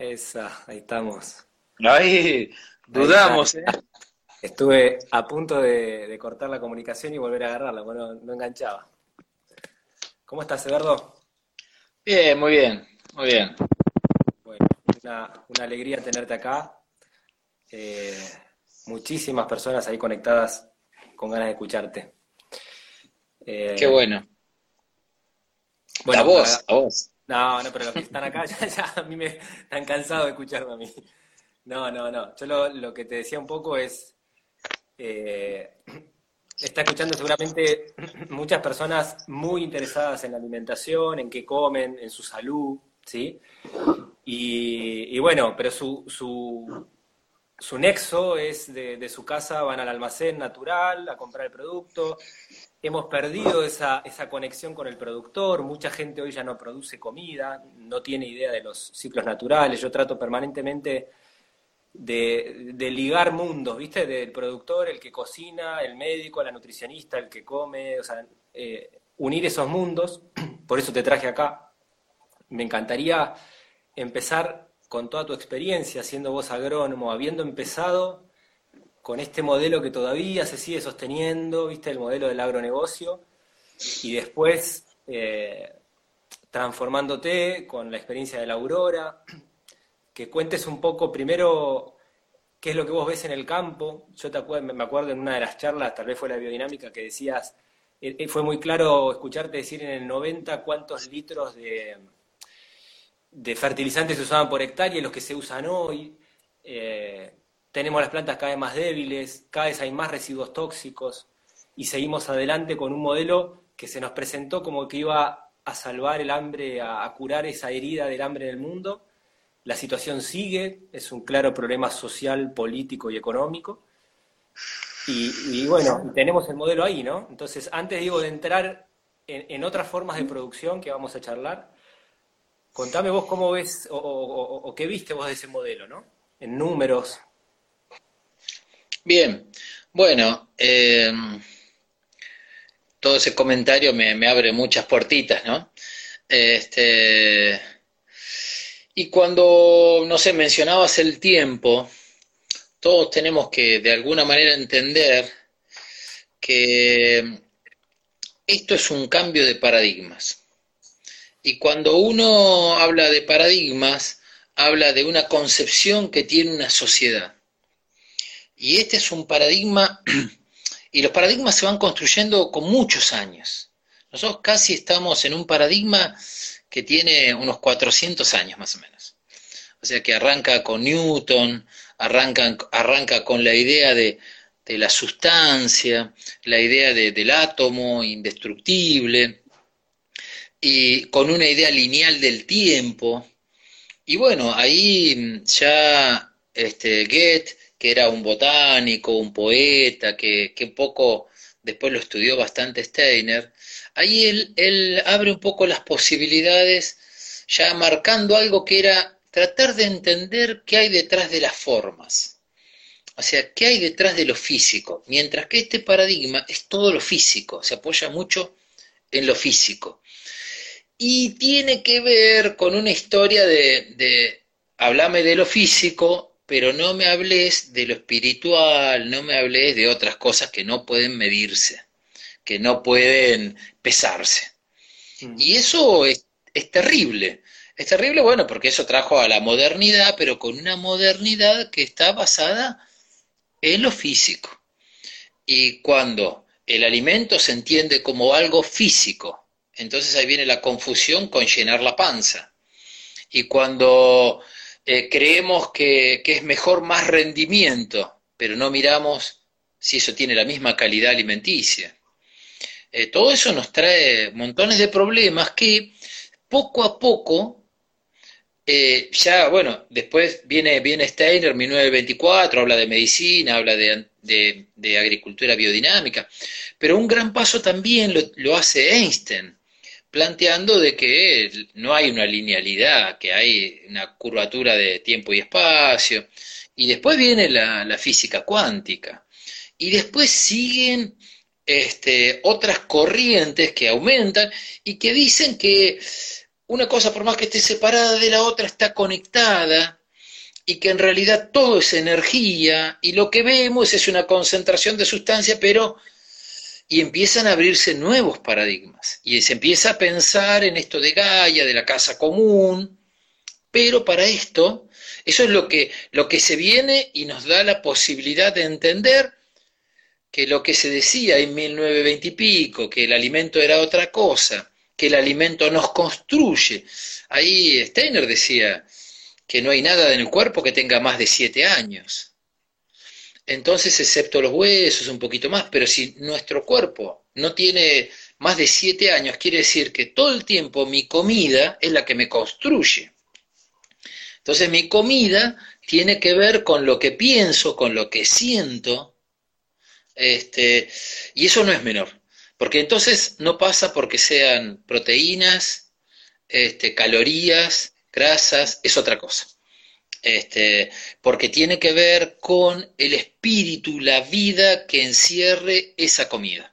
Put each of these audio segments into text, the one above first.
Esa, ahí estamos. Ahí, dudamos. ¿eh? Estuve a punto de, cortar la comunicación y volver a agarrarla, bueno, no enganchaba. ¿Cómo estás, Eduardo? Bien, muy bien, muy bien. Bueno, una, alegría tenerte acá. Eh, muchísimas personas ahí conectadas con ganas de escucharte. Eh, Qué bueno. Bueno, a vos, a vos. No, no, pero los que están acá ya, a mí me están cansados de escucharme a mí. No, no, no. Yo lo, que te decía un poco es, eh, está escuchando seguramente muchas personas muy interesadas en la alimentación, en qué comen, en su salud, ¿sí? Y, bueno, pero su, su, su nexo es de, su casa, van al almacén natural a comprar el producto, hemos perdido esa, esa conexión con el productor, mucha gente hoy ya no produce comida, no tiene idea de los ciclos naturales, yo trato permanentemente de, ligar mundos, ¿viste? Del productor, el que cocina, el médico, la nutricionista, el que come, o sea, eh, unir esos mundos, por eso te traje acá. Me encantaría empezar con toda tu experiencia, siendo vos agrónomo, habiendo empezado con este modelo que todavía se sigue sosteniendo, ¿viste? El modelo del agronegocio, y después eh, transformándote con la experiencia de la Aurora, que cuentes un poco primero qué es lo que vos ves en el campo. Yo me acuerdo en una de las charlas, tal vez fue la biodinámica, que decías, eh, eh, fue muy claro escucharte decir en el 90 cuántos litros de, de fertilizantes se usaban por hectárea y los que se usan hoy tenemos las plantas cada vez más débiles, cada vez hay más residuos tóxicos y seguimos adelante con un modelo que se nos presentó como que iba a salvar el hambre, a, curar esa herida del hambre en el mundo. La situación sigue, es un claro problema social, político y económico. Y, bueno, tenemos el modelo ahí, ¿no? Entonces, antes digo de entrar en, otras formas de producción que vamos a charlar, contame vos cómo ves o, qué viste vos de ese modelo, ¿no? En números, Bien, bueno, eh, todo ese comentario me, abre muchas puertitas, ¿no? Este, y cuando, no sé, mencionabas el tiempo, todos tenemos que de alguna manera entender que esto es un cambio de paradigmas. Y cuando uno habla de paradigmas, habla de una concepción que tiene una sociedad. Y este es un paradigma, y los paradigmas se van construyendo con muchos años. Nosotros casi estamos en un paradigma que tiene unos 400 años más o menos. O sea que arranca con Newton, arranca, arranca con la idea de, la sustancia, la idea del átomo indestructible, y con una idea lineal del tiempo. Y bueno, ahí ya este, Goethe que era un botánico, un poeta, que, que un poco después lo estudió bastante Steiner, ahí él, él abre un poco las posibilidades, ya marcando algo que era tratar de entender qué hay detrás de las formas. O sea, qué hay detrás de lo físico. Mientras que este paradigma es todo lo físico, se apoya mucho en lo físico. Y tiene que ver con una historia de, de hablame de lo físico pero no me hables de lo espiritual, no me hables de otras cosas que no pueden medirse, que no pueden pesarse. Mm. Y eso es, terrible. Es terrible, bueno, porque eso trajo a la modernidad, pero con una modernidad que está basada en lo físico. Y cuando el alimento se entiende como algo físico, entonces ahí viene la confusión con llenar la panza. Y cuando eh, creemos que, es mejor más rendimiento, pero no miramos si eso tiene la misma calidad alimenticia. Eh, todo eso nos trae montones de problemas que poco a poco, eh, ya, bueno, después viene, viene Steiner, 1924, habla de medicina, habla de, agricultura biodinámica, pero un gran paso también lo hace Einstein planteando de que no hay una linealidad, que hay una curvatura de tiempo y espacio, y después viene la, física cuántica, y después siguen este, otras corrientes que aumentan y que dicen que una cosa, por más que esté separada de la otra, está conectada y que en realidad todo es energía y lo que vemos es una concentración de sustancia, pero y empiezan a abrirse nuevos paradigmas y se empieza a pensar en esto de Gaia, de la casa común, pero para esto, eso es lo que, lo que se viene y nos da la posibilidad de entender que lo que se decía en 1920 y pico, que el alimento era otra cosa, que el alimento nos construye. Ahí Steiner decía que no hay nada en el cuerpo que tenga más de siete años. Entonces, excepto los huesos, un poquito más, pero si nuestro cuerpo no tiene más de siete años, quiere decir que todo el tiempo mi comida es la que me construye. Entonces mi comida tiene que ver con lo que pienso, con lo que siento, este, y eso no es menor, porque entonces no pasa porque sean proteínas, este, calorías, grasas, es otra cosa. Este, porque tiene que ver con el espíritu, la vida que encierre esa comida.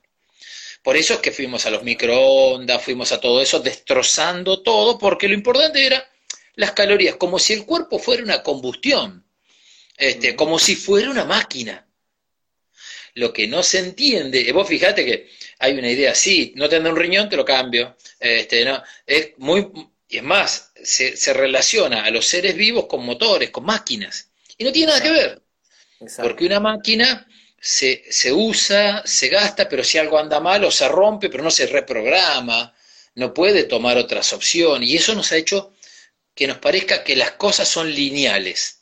Por eso es que fuimos a los microondas, fuimos a todo eso, destrozando todo, porque lo importante era las calorías, como si el cuerpo fuera una combustión, este, como si fuera una máquina. Lo que no se entiende, vos fíjate que hay una idea así, no te un riñón, te lo cambio. Este, no, es muy, y es más, se, se, relaciona a los seres vivos con motores, con máquinas. Y no tiene nada que ver. Porque una máquina se, se, usa, se gasta, pero si algo anda mal o se rompe, pero no se reprograma, no puede tomar otras opciones. Y eso nos ha hecho que nos parezca que las cosas son lineales.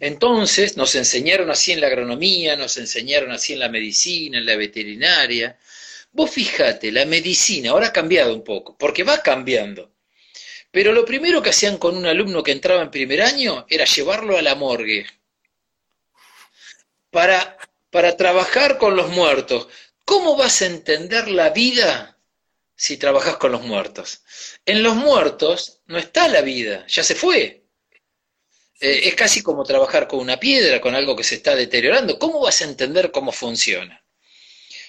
Entonces nos enseñaron así en la agronomía, nos enseñaron así en la medicina, en la veterinaria. Vos fíjate, la medicina ahora ha cambiado un poco, porque va cambiando. Pero lo primero que hacían con un alumno que entraba en primer año era llevarlo a la morgue para, para trabajar con los muertos. ¿Cómo vas a entender la vida si trabajas con los muertos. En los muertos no está la vida, ya se fue. Eh, es casi como trabajar con una piedra, con algo que se está deteriorando. ¿Cómo vas a entender cómo funciona?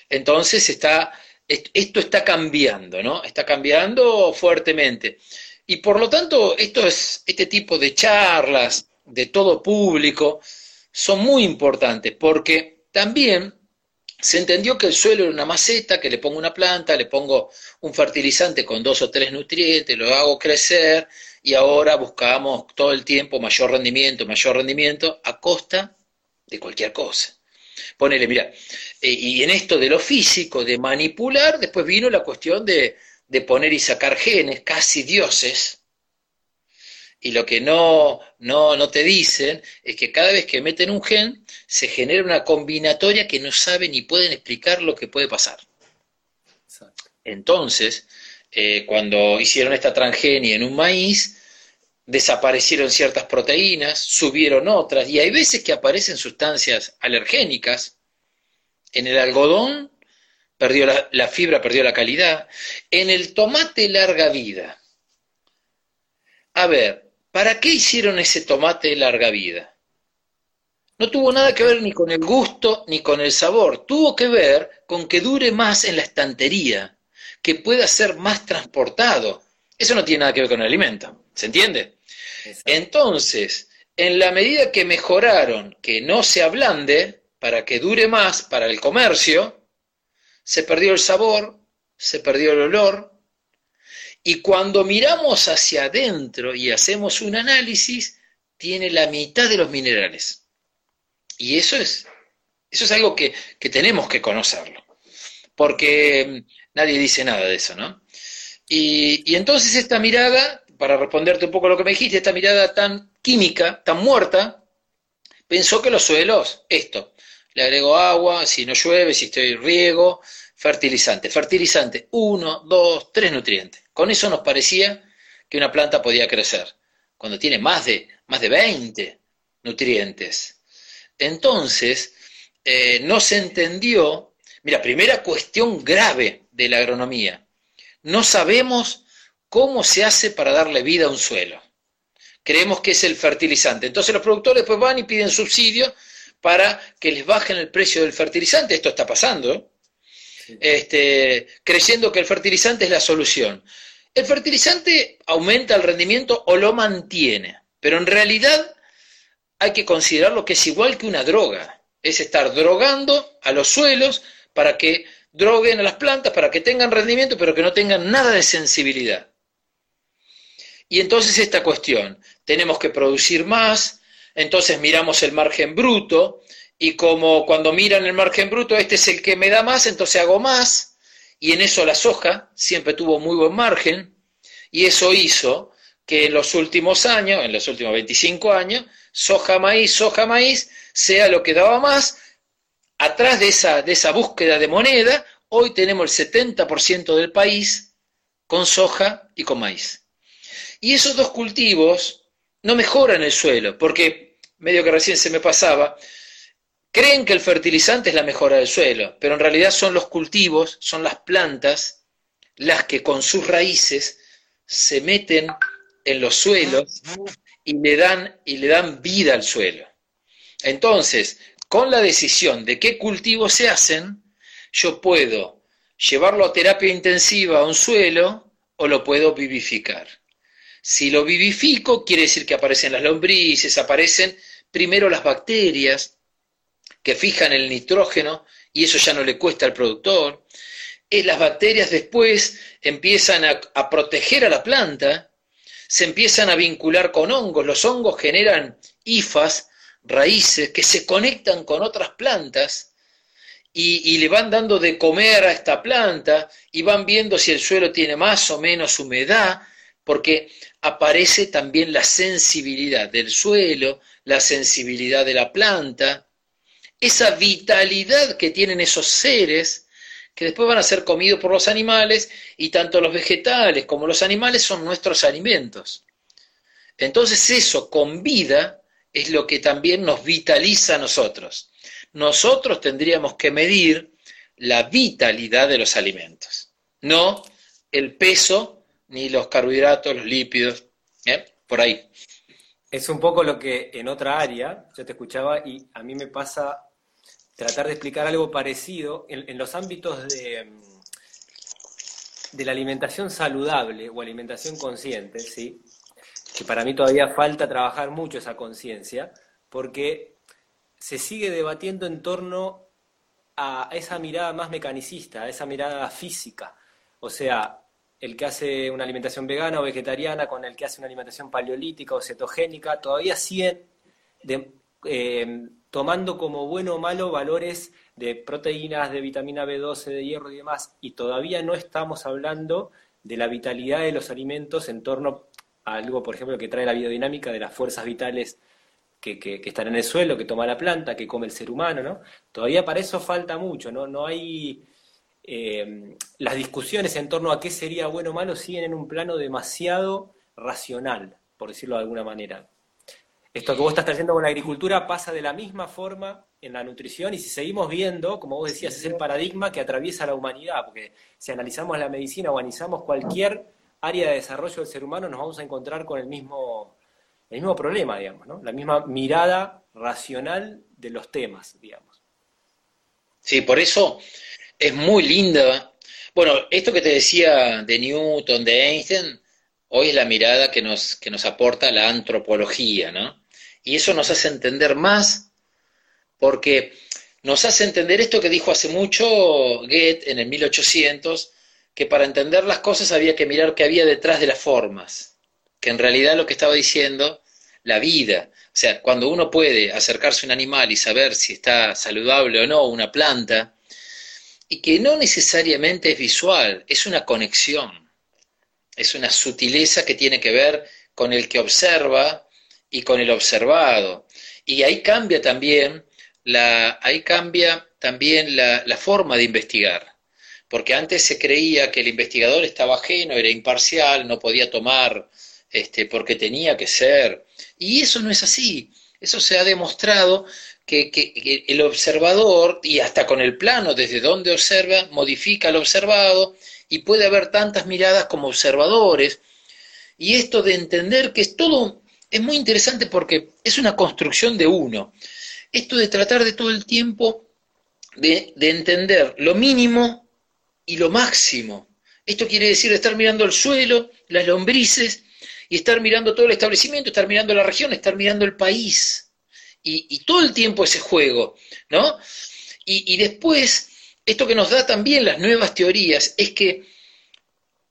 Entonces está, esto está cambiando, ¿no? Está cambiando fuertemente. Y por lo tanto, esto es, este tipo de charlas de todo público son muy importantes porque también se entendió que el suelo era una maceta, que le pongo una planta, le pongo un fertilizante con dos o tres nutrientes, lo hago crecer y ahora buscamos todo el tiempo mayor rendimiento, mayor rendimiento a costa de cualquier cosa. Ponele, mira, eh, y en esto de lo físico, de manipular, después vino la cuestión de, de poner y sacar genes, casi dioses, y lo que no, no, no te dicen es que cada vez que meten un gen, se genera una combinatoria que no saben ni pueden explicar lo que puede pasar. Entonces, eh, cuando hicieron esta transgenia en un maíz, desaparecieron ciertas proteínas, subieron otras, y hay veces que aparecen sustancias alergénicas. En el algodón perdió la, la fibra, perdió la calidad. En el tomate larga vida. A ver, ¿Para qué hicieron ese tomate de larga vida? No tuvo nada que ver ni con el gusto ni con el sabor, tuvo que ver con que dure más en la estantería, que pueda ser más transportado. Eso no tiene nada que ver con el alimento, ¿se entiende? Entonces, en la medida que mejoraron que no se ablande para que dure más para el comercio, se perdió el sabor, se perdió el olor, y cuando miramos hacia adentro y hacemos un análisis, tiene la mitad de los minerales. Y eso es, eso es algo que, tenemos que conocerlo, porque mm, nadie dice nada de eso, ¿no? Y, y, entonces esta mirada, para responderte un poco a lo que me dijiste, esta mirada tan química, tan muerta, pensó que los suelos, esto, le agrego agua, si no llueve, si estoy riego, fertilizante, fertilizante, uno, dos, tres nutrientes. Con eso nos parecía que una planta podía crecer, cuando tiene más de, más de 20 nutrientes. Entonces, eh, no se entendió, mira, primera cuestión grave de la agronomía, no sabemos cómo se hace para darle vida a un suelo. Creemos que es el fertilizante. Entonces los productores pues van y piden subsidio para que les bajen el precio del fertilizante. Esto está pasando. Este, creyendo que el fertilizante es la solución. El fertilizante aumenta el rendimiento o lo mantiene, pero en realidad hay que considerarlo que es igual que una droga, es estar drogando a los suelos para que droguen a las plantas, para que tengan rendimiento, pero que no tengan nada de sensibilidad. Y entonces esta cuestión, tenemos que producir más, entonces miramos el margen bruto, y como cuando miran el margen bruto, este es el que me da más, entonces hago más, y en eso la soja siempre tuvo muy buen margen, y eso hizo que en los últimos años, en los últimos 25 años, soja, maíz, soja, maíz, sea lo que daba más, atrás de esa, de esa búsqueda de moneda, hoy tenemos el 70% del país con soja y con maíz. Y esos dos cultivos no mejoran el suelo, porque medio que recién se me pasaba, creen que el fertilizante es la mejora del suelo, pero en realidad son los cultivos, son las plantas, las que con sus raíces se meten en los suelos y le dan, y le dan vida al suelo. Entonces, con la decisión de qué cultivos se hacen, yo puedo llevarlo a terapia intensiva a un suelo o lo puedo vivificar. Si lo vivifico, quiere decir que aparecen las lombrices, aparecen primero las bacterias que fijan el nitrógeno y eso ya no le cuesta al productor. Y las bacterias después empiezan a, proteger a la planta, se empiezan a vincular con hongos. Los hongos generan hifas, raíces, que se conectan con otras plantas y, le van dando de comer a esta planta y van viendo si el suelo tiene más o menos humedad, porque aparece también la sensibilidad del suelo, la sensibilidad de la planta, esa vitalidad que tienen esos seres que después van a ser comidos por los animales y tanto los vegetales como los animales son nuestros alimentos. Entonces eso con vida es lo que también nos vitaliza a nosotros. Nosotros tendríamos que medir la vitalidad de los alimentos, no el peso ni los carbohidratos, los lípidos, por ahí. Es un poco lo que en otra área, yo te escuchaba y a mí me pasa tratar de explicar algo parecido en, los ámbitos de, de la alimentación saludable o alimentación consciente, ¿sí? que para mí todavía falta trabajar mucho esa conciencia, porque se sigue debatiendo en torno a esa mirada más mecanicista, a esa mirada física. O sea, el que hace una alimentación vegana o vegetariana con el que hace una alimentación paleolítica o cetogénica, todavía siguen eh, tomando como bueno o malo valores de proteínas, de vitamina B12, de hierro y demás, y todavía no estamos hablando de la vitalidad de los alimentos en torno a algo, por ejemplo, que trae la biodinámica de las fuerzas vitales que, que, que, están en el suelo, que toma la planta, que come el ser humano, ¿no? Todavía para eso falta mucho, ¿no? No hay eh, las discusiones en torno a qué sería bueno o malo siguen en un plano demasiado racional, por decirlo de alguna manera. Esto que vos estás trayendo con la agricultura pasa de la misma forma en la nutrición y si seguimos viendo, como vos decías, es el paradigma que atraviesa la humanidad, porque si analizamos la medicina o analizamos cualquier área de desarrollo del ser humano, nos vamos a encontrar con el mismo, el mismo problema, digamos, ¿no? la misma mirada racional de los temas, digamos. Sí, por eso es muy linda. Bueno, esto que te decía de Newton, de Einstein, hoy es la mirada que nos, que nos aporta la antropología, ¿no? Y eso nos hace entender más, porque nos hace entender esto que dijo hace mucho Goethe en el 1800, que para entender las cosas había que mirar qué había detrás de las formas, que en realidad lo que estaba diciendo, la vida, o sea, cuando uno puede acercarse a un animal y saber si está saludable o no, una planta, y que no necesariamente es visual, es una conexión, es una sutileza que tiene que ver con el que observa y con el observado. Y ahí cambia también la, ahí cambia también la, forma de investigar, porque antes se creía que el investigador estaba ajeno, era imparcial, no podía tomar este, porque tenía que ser. Y eso no es así. Eso se ha demostrado que, el observador, y hasta con el plano desde donde observa, modifica al observado, y puede haber tantas miradas como observadores. Y esto de entender que es todo, es muy interesante porque es una construcción de uno. Esto de tratar de todo el tiempo de entender lo mínimo y lo máximo. Esto quiere decir estar mirando el suelo, las lombrices, y estar mirando todo el establecimiento, estar mirando la región, estar mirando el país. Y, todo el tiempo ese juego, ¿no? Y, después, esto que nos da también las nuevas teorías es que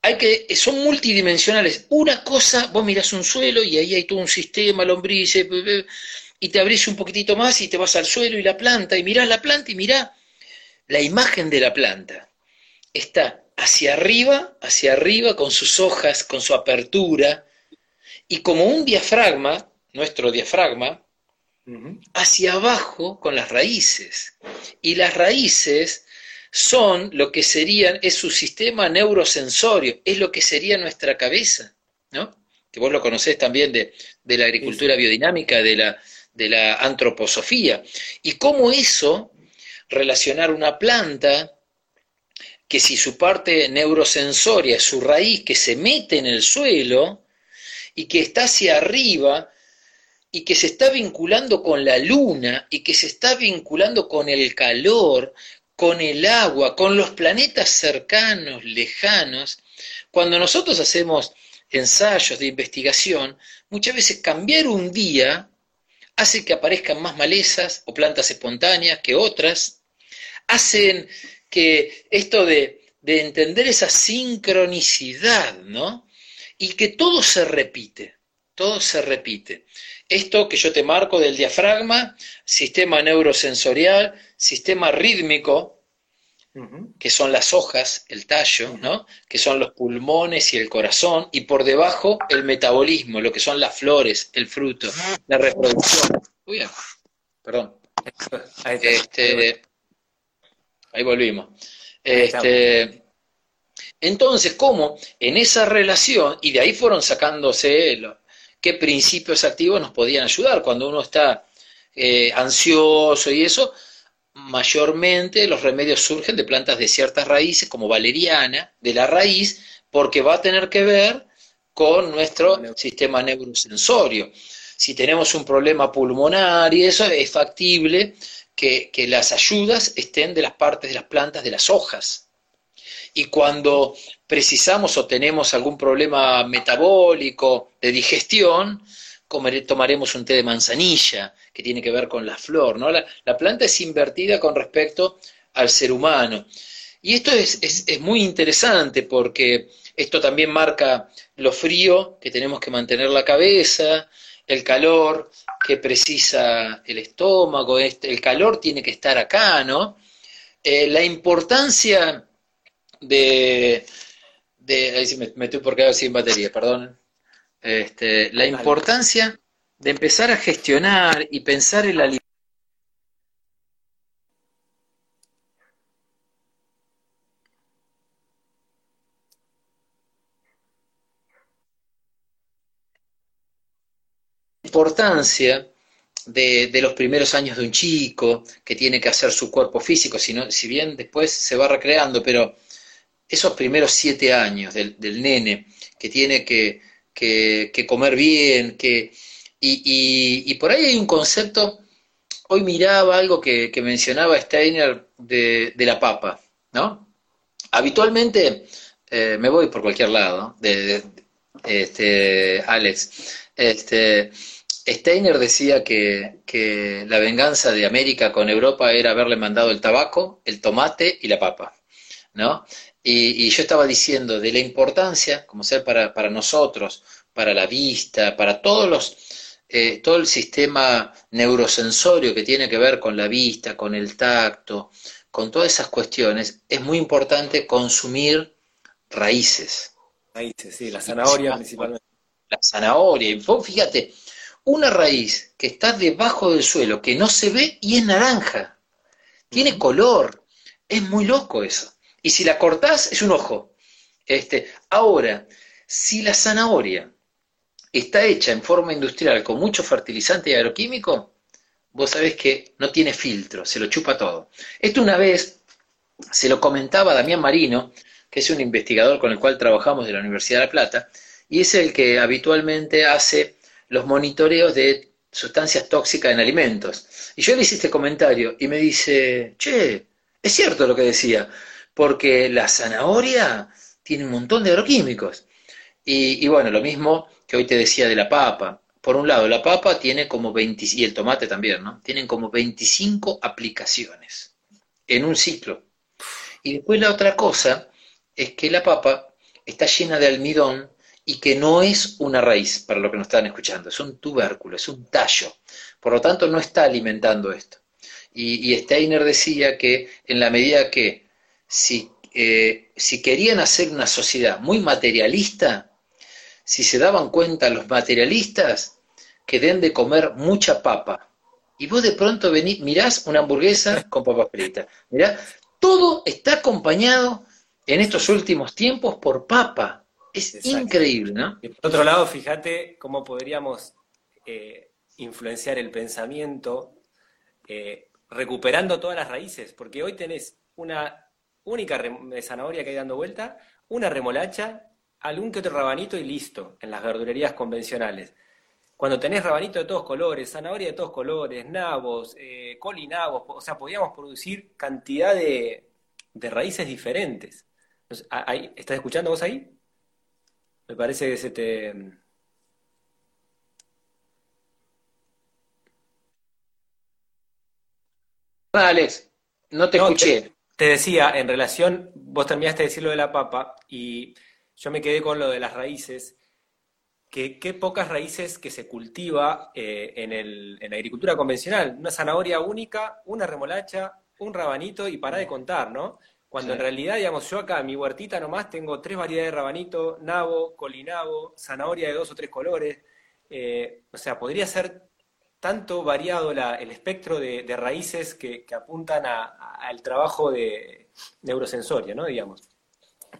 hay que, son multidimensionales. Una cosa, vos mirás un suelo y ahí hay todo un sistema, lombrices, y te abrís un poquitito más y te vas al suelo y la planta, y mirás la planta y mirá la imagen de la planta. Está hacia arriba, hacia arriba, con sus hojas, con su apertura, y como un diafragma, nuestro diafragma, hacia abajo con las raíces. Y las raíces son lo que serían, es su sistema neurosensorio, es lo que sería nuestra cabeza, ¿no? Que vos lo conocés también de, la agricultura biodinámica, de la, de la antroposofía. Y cómo eso, relacionar una planta, que si su parte neurosensoria es su raíz que se mete en el suelo, y que está hacia arriba y que se está vinculando con la luna y que se está vinculando con el calor, con el agua, con los planetas cercanos, lejanos. Cuando nosotros hacemos ensayos de investigación, muchas veces cambiar un día hace que aparezcan más malezas o plantas espontáneas que otras, hacen que esto de, de entender esa sincronicidad, ¿no? y que todo se repite, todo se repite. Esto que yo te marco del diafragma, sistema neurosensorial, sistema rítmico, que son las hojas, el tallo, ¿no? que son los pulmones y el corazón, y por debajo el metabolismo, lo que son las flores, el fruto, la reproducción. Uy, perdón. Ahí, este, ahí volvimos. Este, entonces, ¿cómo en esa relación, y de ahí fueron sacándose qué principios activos nos podían ayudar cuando uno está eh, ansioso y eso, mayormente los remedios surgen de plantas de ciertas raíces, como valeriana, de la raíz, porque va a tener que ver con nuestro sistema neurosensorio. Si tenemos un problema pulmonar y eso, es factible que las ayudas estén de las partes de las plantas de las hojas y cuando precisamos o tenemos algún problema metabólico de digestión, tomaremos un té de manzanilla, que tiene que ver con la flor. ¿no? La, planta es invertida con respecto al ser humano. Y esto es, es, muy interesante porque esto también marca lo frío que tenemos que mantener la cabeza, el calor que precisa el estómago, este, el calor tiene que estar acá, ¿no? Eh, la importancia de, de ahí sí me, me, por quedar sin batería, perdón. Este, la importancia de empezar a gestionar y pensar en la importancia de, de, los primeros años de un chico, que tiene que hacer su cuerpo físico, si, si bien después se va recreando, pero esos primeros siete años del, nene, que tiene que, comer bien, que, y, por ahí hay un concepto, hoy miraba algo que, mencionaba Steiner de, la papa, ¿no? Habitualmente, eh, me voy por cualquier lado, de, este, Alex, este, Steiner decía que, que la venganza de América con Europa era haberle mandado el tabaco, el tomate y la papa, ¿no? Y, yo estaba diciendo de la importancia, como ser para, para nosotros, para la vista, para todos los, eh, todo el sistema neurosensorio que tiene que ver con la vista, con el tacto, con todas esas cuestiones, es muy importante consumir raíces. Raíces, sí, la zanahoria principalmente. La zanahoria, y fíjate, una raíz que está debajo del suelo, que no se ve y es naranja, tiene color, es muy loco eso. Y si la cortás, es un ojo. Este, ahora, si la zanahoria está hecha en forma industrial con mucho fertilizante y agroquímico, vos sabés que no tiene filtro, se lo chupa todo. Esto una vez se lo comentaba Damián Marino, que es un investigador con el cual trabajamos de la Universidad de La Plata, y es el que habitualmente hace los monitoreos de sustancias tóxicas en alimentos. Y yo le hice este comentario y me dice, che, es cierto lo que decía, porque la zanahoria tiene un montón de agroquímicos. Y, bueno, lo mismo que hoy te decía de la papa. Por un lado, la papa tiene como 20, y el tomate también, ¿no? Tienen como 25 aplicaciones en un ciclo. Y después la otra cosa es que la papa está llena de almidón y que no es una raíz, para lo que nos están escuchando, es un tubérculo, es un tallo. Por lo tanto, no está alimentando esto. Y, Steiner decía que en la medida que si, eh, si querían hacer una sociedad muy materialista, si se daban cuenta los materialistas que den de comer mucha papa, y vos de pronto venís, mirás una hamburguesa con papa frita, mirá, todo está acompañado en estos últimos tiempos por papa. Es increíble, ¿no? Y por otro lado, fíjate cómo podríamos eh, influenciar el pensamiento eh, recuperando todas las raíces, porque hoy tenés una única zanahoria que hay dando vuelta, una remolacha, algún que otro rabanito y listo, en las verdulerías convencionales. Cuando tenés rabanito de todos colores, zanahoria de todos colores, nabos, eh, colinabos, o sea, podíamos producir cantidad de, raíces diferentes. ¿Estás escuchando vos ahí? Me parece que se te... Alex, no te escuché. Te, decía, en relación, vos terminaste de decir lo de la papa y yo me quedé con lo de las raíces, que qué pocas raíces que se cultiva eh, en, el, en la agricultura convencional. Una zanahoria única, una remolacha, un rabanito y para de contar, ¿no? Cuando en realidad, digamos, yo acá en mi huertita nomás tengo tres variedades de rabanito, nabo, colinabo, zanahoria de dos o tres colores. Eh, o sea, podría ser tanto variado el espectro de, raíces que, apuntan al trabajo de neurosensorio, ¿no? Digamos.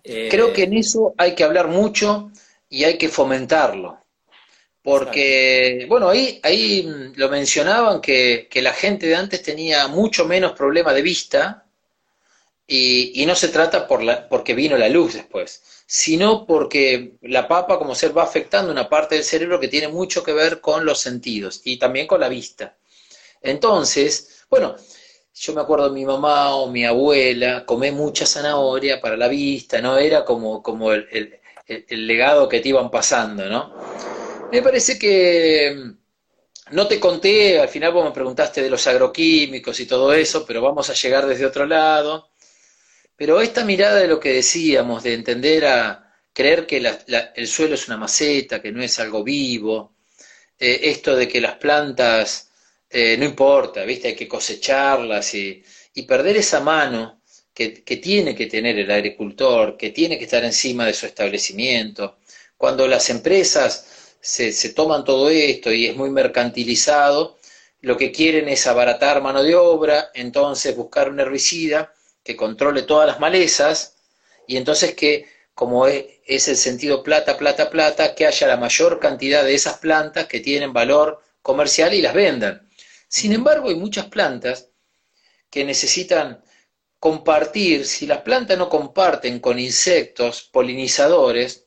Eh, Creo que en eso hay que hablar mucho y hay que fomentarlo. Porque, bueno, ahí, ahí lo mencionaban que, que, la gente de antes tenía mucho menos problema de vista y, y no se trata por la, porque vino la luz después, sino porque la papa como ser va afectando una parte del cerebro que tiene mucho que ver con los sentidos y también con la vista. Entonces, bueno, yo me acuerdo mi mamá o mi abuela, comé mucha zanahoria para la vista, ¿no? Era como, como el, el, legado que te iban pasando, ¿no? Me parece que mm, no te conté, al final vos me preguntaste de los agroquímicos y todo eso, pero vamos a llegar desde otro lado. Pero esta mirada de lo que decíamos, de entender a creer que el suelo es una maceta, que no es algo vivo, eh, esto de que las plantas eh, no importa, ¿viste? Hay que cosecharlas y, perder esa mano que, tiene que tener el agricultor, que tiene que estar encima de su establecimiento. Cuando las empresas se, se toman todo esto y es muy mercantilizado, lo que quieren es abaratar mano de obra, entonces buscar un herbicida que controle todas las malezas y entonces que, como es, el sentido plata, plata, plata, que haya la mayor cantidad de esas plantas que tienen valor comercial y las vendan. Sin embargo, hay muchas plantas que necesitan compartir, si las plantas no comparten con insectos, polinizadores,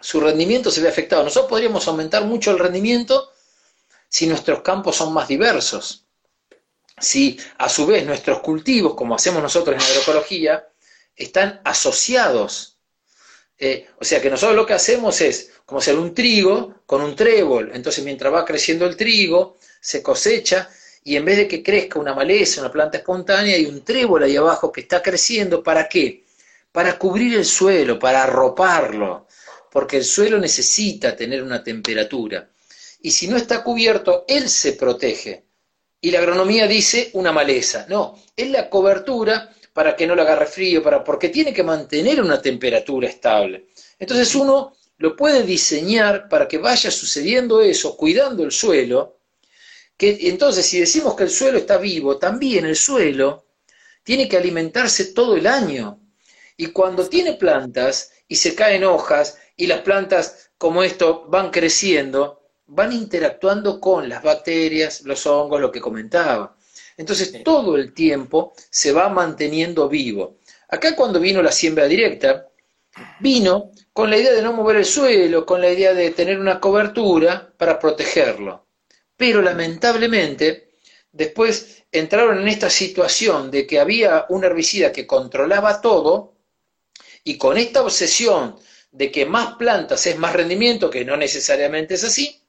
su rendimiento se ve afectado. Nosotros podríamos aumentar mucho el rendimiento si nuestros campos son más diversos si a su vez nuestros cultivos, como hacemos nosotros en agroecología, están asociados. Eh, o sea que nosotros lo que hacemos es como hacer un trigo con un trébol. Entonces mientras va creciendo el trigo, se cosecha y en vez de que crezca una maleza, una planta espontánea, hay un trébol ahí abajo que está creciendo. ¿Para qué? Para cubrir el suelo, para arroparlo, porque el suelo necesita tener una temperatura. Y si no está cubierto, él se protege y la agronomía dice una maleza. No, es la cobertura para que no le agarre frío, para, porque tiene que mantener una temperatura estable. Entonces uno lo puede diseñar para que vaya sucediendo eso, cuidando el suelo, que entonces si decimos que el suelo está vivo, también el suelo tiene que alimentarse todo el año. Y cuando tiene plantas y se caen hojas y las plantas como esto van creciendo, van interactuando con las bacterias, los hongos, lo que comentaba. Entonces todo el tiempo se va manteniendo vivo. Acá cuando vino la siembra directa, vino con la idea de no mover el suelo, con la idea de tener una cobertura para protegerlo. Pero lamentablemente, después entraron en esta situación de que había un herbicida que controlaba todo Y con esta obsesión de que más plantas es más rendimiento, que no necesariamente es así,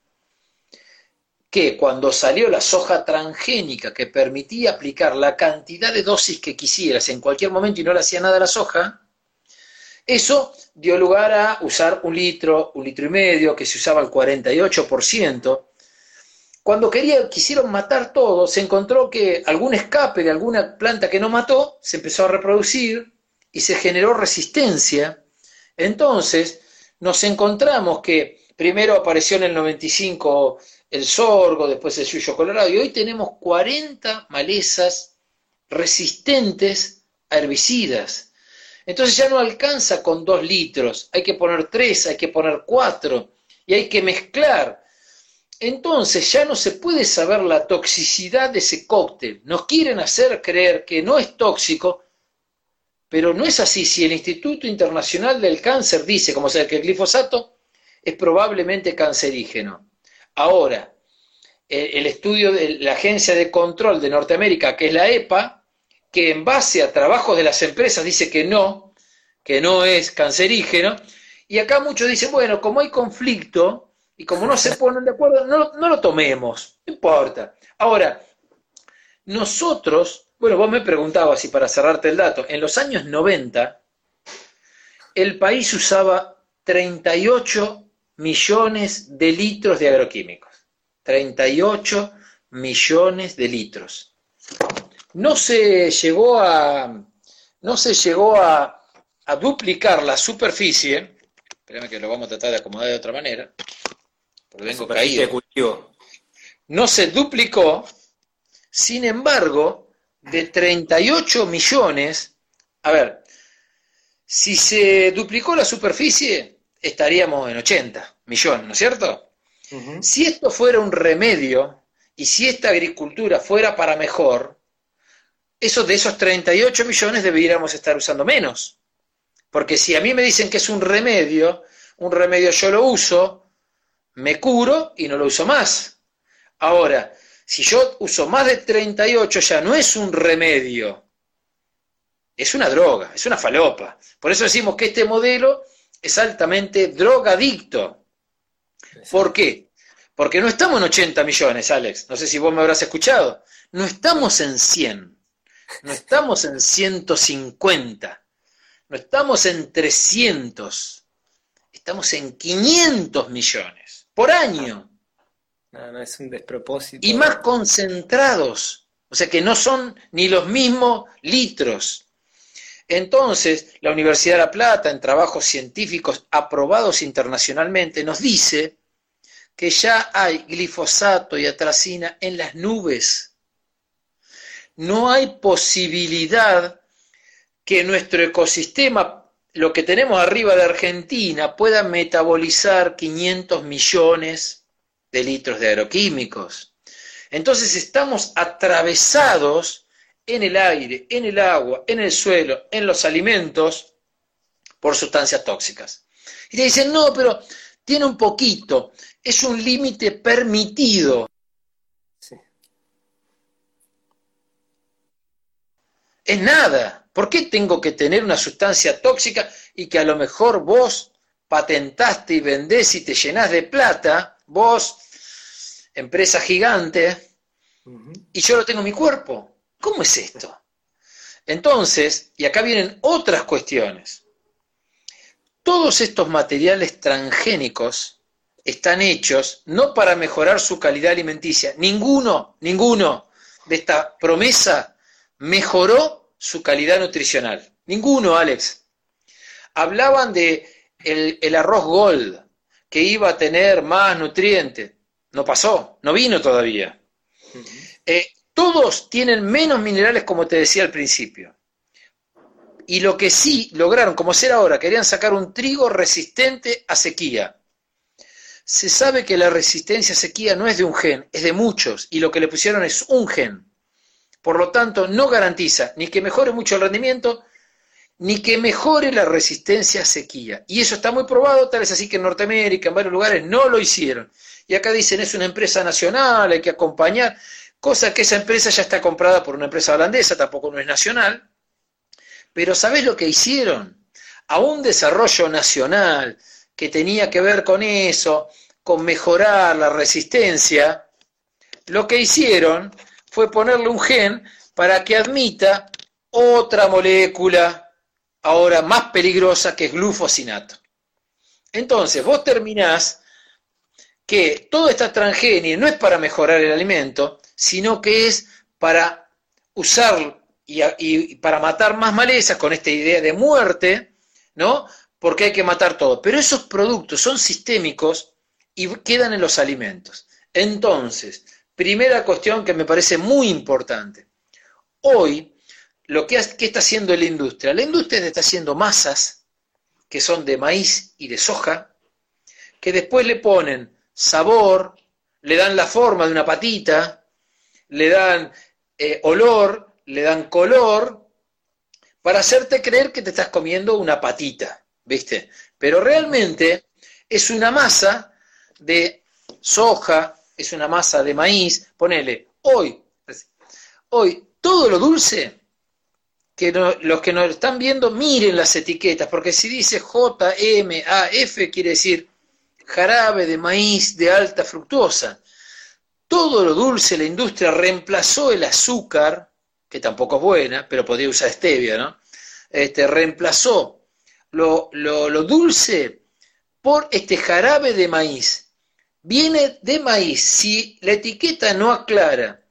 que cuando salió la soja transgénica que permitía aplicar la cantidad de dosis que quisieras en cualquier momento y no le hacía nada a la soja, eso dio lugar a usar un litro, un litro y medio, que se usaba el 48%. Cuando quería, quisieron matar todo, se encontró que algún escape de alguna planta que no mató se empezó a reproducir y se generó resistencia. Entonces, nos encontramos que primero apareció en el 95 el sorgo, después el suyo colorado, y hoy tenemos 40 malezas resistentes a herbicidas. Entonces ya no alcanza con dos litros, hay que poner tres, hay que poner cuatro y hay que mezclar. Entonces ya no se puede saber la toxicidad de ese cóctel. Nos quieren hacer creer que no es tóxico, pero no es así. Si el Instituto Internacional del Cáncer dice, como sea, que el glifosato es probablemente cancerígeno. Ahora, el estudio de la Agencia de Control de Norteamérica, que es la EPA, que en base a trabajos de las empresas dice que no, que no es cancerígeno, y acá muchos dicen, bueno, como hay conflicto y como no se ponen de acuerdo, no, lo tomemos, no importa. Ahora, nosotros, bueno, vos me preguntabas, y para cerrarte el dato, en los años 90, el país usaba 38 millones de litros de agroquímicos. 38 millones de litros no se llegó a, no se llegó a, duplicar la superficie, espérame que lo vamos a tratar de acomodar de otra manera, porque vengo caído. No se duplicó, sin embargo, de 38 millones, a ver, si se duplicó la superficie, estaríamos en 80 millones, ¿no es cierto? Si esto fuera un remedio y si esta agricultura fuera para mejor, eso de esos 38 millones deberíamos estar usando menos. Porque si a mí me dicen que es un remedio, un remedio yo lo uso, me curo y no lo uso más. Ahora, si yo uso más de 38 ya no es un remedio, es una droga, es una falopa. Por eso decimos que este modelo es altamente drogadicto. ¿Por qué? Porque no estamos en 80 millones, Alex. No sé si vos me habrás escuchado. No estamos en 100. No estamos en 150, no estamos en 300, estamos en 500 millones por año. No, no es un despropósito. Y más concentrados, o sea que no son ni los mismos litros. Entonces, la Universidad de La Plata, en trabajos científicos aprobados internacionalmente, nos dice que ya hay glifosato y atracina en las nubes no hay posibilidad que nuestro ecosistema, lo que tenemos arriba de Argentina, pueda metabolizar 500 millones de litros de agroquímicos. Entonces estamos atravesados en el aire, en el agua, en el suelo, en los alimentos, por sustancias tóxicas. Y te dicen, no, pero tiene un poquito, es un límite permitido. es nada. ¿Por qué tengo que tener una sustancia tóxica y que a lo mejor vos patentaste y vendés y te llenás de plata, vos, empresa gigante, y yo lo tengo en mi cuerpo? ¿Cómo es esto? Entonces, y acá vienen otras cuestiones. Todos estos materiales transgénicos están hechos no para mejorar su calidad alimenticia. Ninguno, ninguno de esta promesa mejoró su calidad nutricional. Ninguno, Alex. Hablaban de el, arroz gold, que iba a tener más nutrientes. No pasó, no vino todavía. Eh, todos tienen menos minerales, como te decía al principio. Y lo que sí lograron, como ser ahora, querían sacar un trigo resistente a sequía. Se sabe que la resistencia a sequía no es de un gen, es de muchos, y lo que le pusieron es un gen. Por lo tanto, no garantiza ni que mejore mucho el rendimiento, ni que mejore la resistencia a sequía. Y eso está muy probado, tal es así que en Norteamérica, en varios lugares, no lo hicieron. Y acá dicen, es una empresa nacional, hay que acompañar, cosa que esa empresa ya está comprada por una empresa holandesa, tampoco no es nacional. Pero ¿sabés lo que hicieron? a un desarrollo nacional que tenía que ver con eso, con mejorar la resistencia, lo que hicieron fue ponerle un gen para que admita otra molécula ahora más peligrosa que es glufosinato. Entonces, vos terminás que toda esta transgenia no es para mejorar el alimento, sino que es para usar y, para matar más malezas con esta idea de muerte, ¿no? Porque hay que matar todo. Pero esos productos son sistémicos y quedan en los alimentos. Entonces, primera cuestión que me parece muy importante. Hoy, lo que, ¿qué está haciendo la industria? La industria está haciendo masas que son de maíz y de soja, que después le ponen sabor, le dan la forma de una patita, le dan eh, olor, le dan color, para hacerte creer que te estás comiendo una patita, ¿viste? Pero realmente es una masa de soja, es una masa de maíz, ponele, hoy, hoy todo lo dulce, que los que nos están viendo miren las etiquetas, porque si dice J, M, A, F quiere decir jarabe de maíz de alta fructuosa. Todo lo dulce, la industria reemplazó el azúcar, que tampoco es buena, pero podría usar stevia, ¿no? Este, reemplazó lo, lo dulce por este jarabe de maíz. Viene de maíz. Si la etiqueta no aclara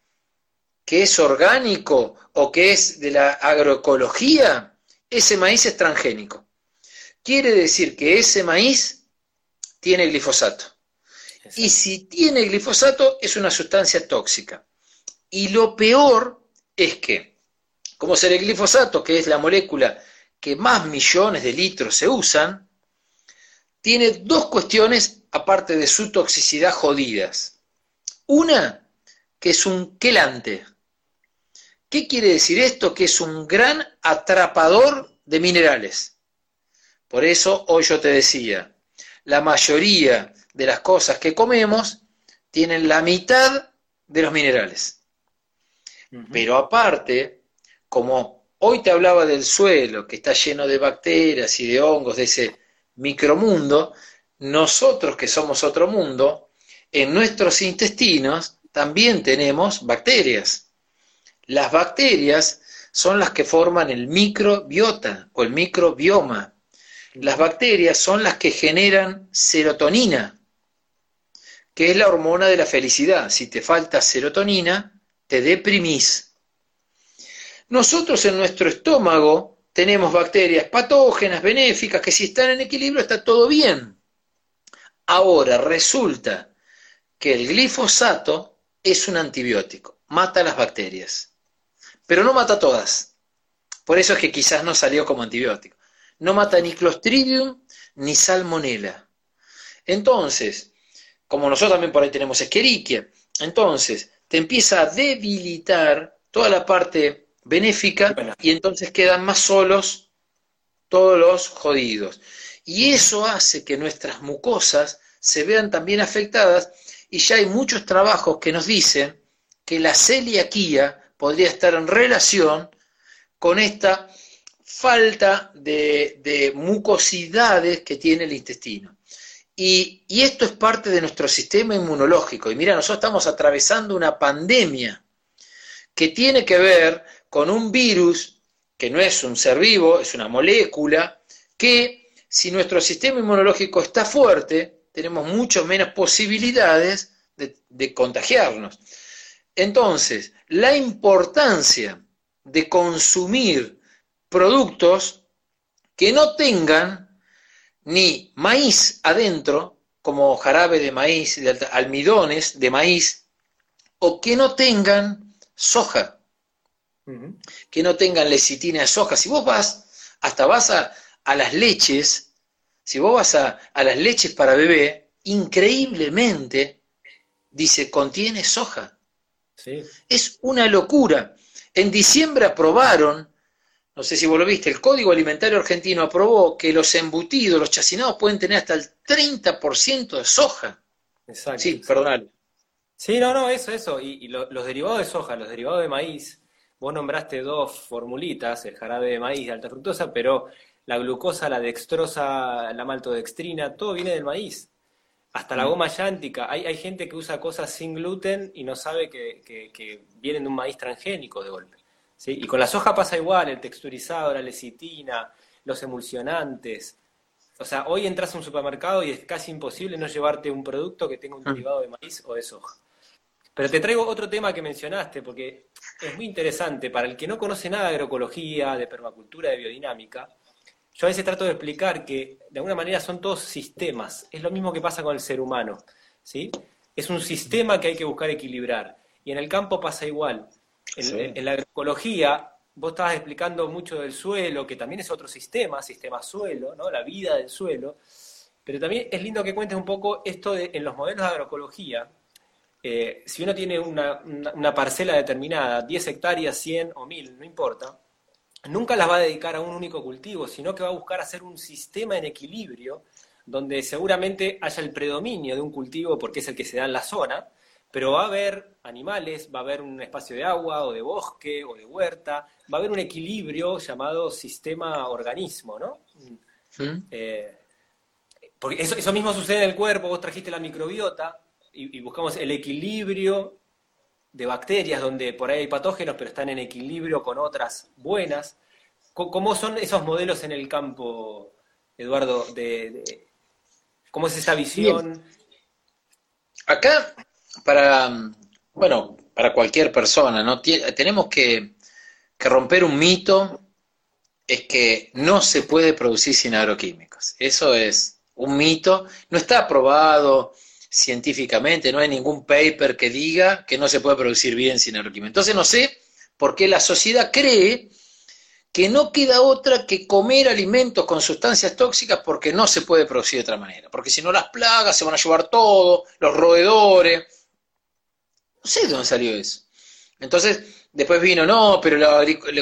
que es orgánico o que es de la agroecología, ese maíz es transgénico. Quiere decir que ese maíz tiene glifosato. Y si tiene glifosato es una sustancia tóxica. Y lo peor es que, como ser el glifosato, que es la molécula que más millones de litros se usan, tiene dos cuestiones aparte de su toxicidad jodidas. Una, que es un quelante, ¿Qué quiere decir esto? Que es un gran atrapador de minerales. Por eso hoy yo te decía, la mayoría de las cosas que comemos tienen la mitad de los minerales. Pero aparte, como hoy te hablaba del suelo, que está lleno de bacterias y de hongos, de ese micromundo, nosotros que somos otro mundo, en nuestros intestinos también tenemos bacterias. Las bacterias son las que forman el microbiota o el microbioma. Las bacterias son las que generan serotonina, que es la hormona de la felicidad. Si te falta serotonina, te deprimís. Nosotros en nuestro estómago tenemos bacterias patógenas, benéficas, que si están en equilibrio está todo bien. Ahora resulta que el glifosato es un antibiótico, mata las bacterias pero no mata todas. Por eso es que quizás no salió como antibiótico. No mata ni Clostridium ni Salmonella. Entonces, como nosotros también por ahí tenemos Escherichia, entonces te empieza a debilitar toda la parte benéfica y entonces quedan más solos todos los jodidos. Y eso hace que nuestras mucosas se vean también afectadas y ya hay muchos trabajos que nos dicen que la celiaquía podría estar en relación con esta falta de, mucosidades que tiene el intestino. Y, esto es parte de nuestro sistema inmunológico. Y mira, nosotros estamos atravesando una pandemia que tiene que ver con un virus que no es un ser vivo, es una molécula, que si nuestro sistema inmunológico está fuerte, tenemos mucho menos posibilidades de contagiarnos. Entonces, la importancia de consumir productos que no tengan ni maíz adentro, como jarabe de maíz, de almidones de maíz, o que no tengan soja, que no tengan lecitina de soja. Si vos vas, hasta vas a, las leches, si vos vas a, a las leches para bebé, increíblemente dice, contiene soja. Es una locura. En diciembre aprobaron, no sé si vos lo viste, el Código Alimentario Argentino aprobó que los embutidos, los chacinados pueden tener hasta el 30% de soja. Exacto. Sí, perdón. Sí, no, no, eso, eso. Y, los derivados de soja, los derivados de maíz, vos nombraste dos formulitas, el jarabe de maíz de alta fructosa, pero la glucosa, la dextrosa, la maltodextrina, todo viene del maíz. Hasta la mm. goma llántica. Hay, hay gente que usa cosas sin gluten y no sabe que, que, vienen de un maíz transgénico de golpe. ¿Sí? Y con la soja pasa igual, el texturizado, la lecitina, los emulsionantes. O sea, hoy entras a un supermercado y es casi imposible no llevarte un producto que tenga un mm. derivado de maíz o de soja. Pero te traigo otro tema que mencionaste, porque es muy interesante. Para el que no conoce nada de agroecología, de permacultura, de biodinámica, yo a veces trato de explicar que de alguna manera son todos sistemas. Es lo mismo que pasa con el ser humano. ¿sí? Es un sistema que hay que buscar equilibrar. Y en el campo pasa igual. En, la agroecología, vos estabas explicando mucho del suelo, que también es otro sistema, sistema suelo, ¿no? la vida del suelo. Pero también es lindo que cuentes un poco esto de, en los modelos de agroecología, eh, si uno tiene una, parcela determinada, 10 hectáreas, 100 o 1000, no importa, nunca las va a dedicar a un único cultivo, sino que va a buscar hacer un sistema en equilibrio donde seguramente haya el predominio de un cultivo porque es el que se da en la zona, pero va a haber animales, va a haber un espacio de agua o de bosque o de huerta, va a haber un equilibrio llamado sistema organismo, ¿no? Eh, porque eso, eso mismo sucede en el cuerpo, vos trajiste la microbiota, y, buscamos el equilibrio de bacterias donde por ahí hay patógenos, pero están en equilibrio con otras buenas. ¿Cómo son esos modelos en el campo, Eduardo? De, ¿Cómo es esa visión? Acá, para, bueno, para cualquier persona, ¿no? tenemos que, que romper un mito, es que no se puede producir sin agroquímicos. Eso es un mito, no está aprobado, científicamente, no hay ningún paper que diga que no se puede producir bien sin agroquímicos. Entonces no sé por qué la sociedad cree que no queda otra que comer alimentos con sustancias tóxicas porque no se puede producir de otra manera. Porque si no las plagas se van a llevar todo, los roedores. Sé de dónde salió eso. Entonces, después vino, no, pero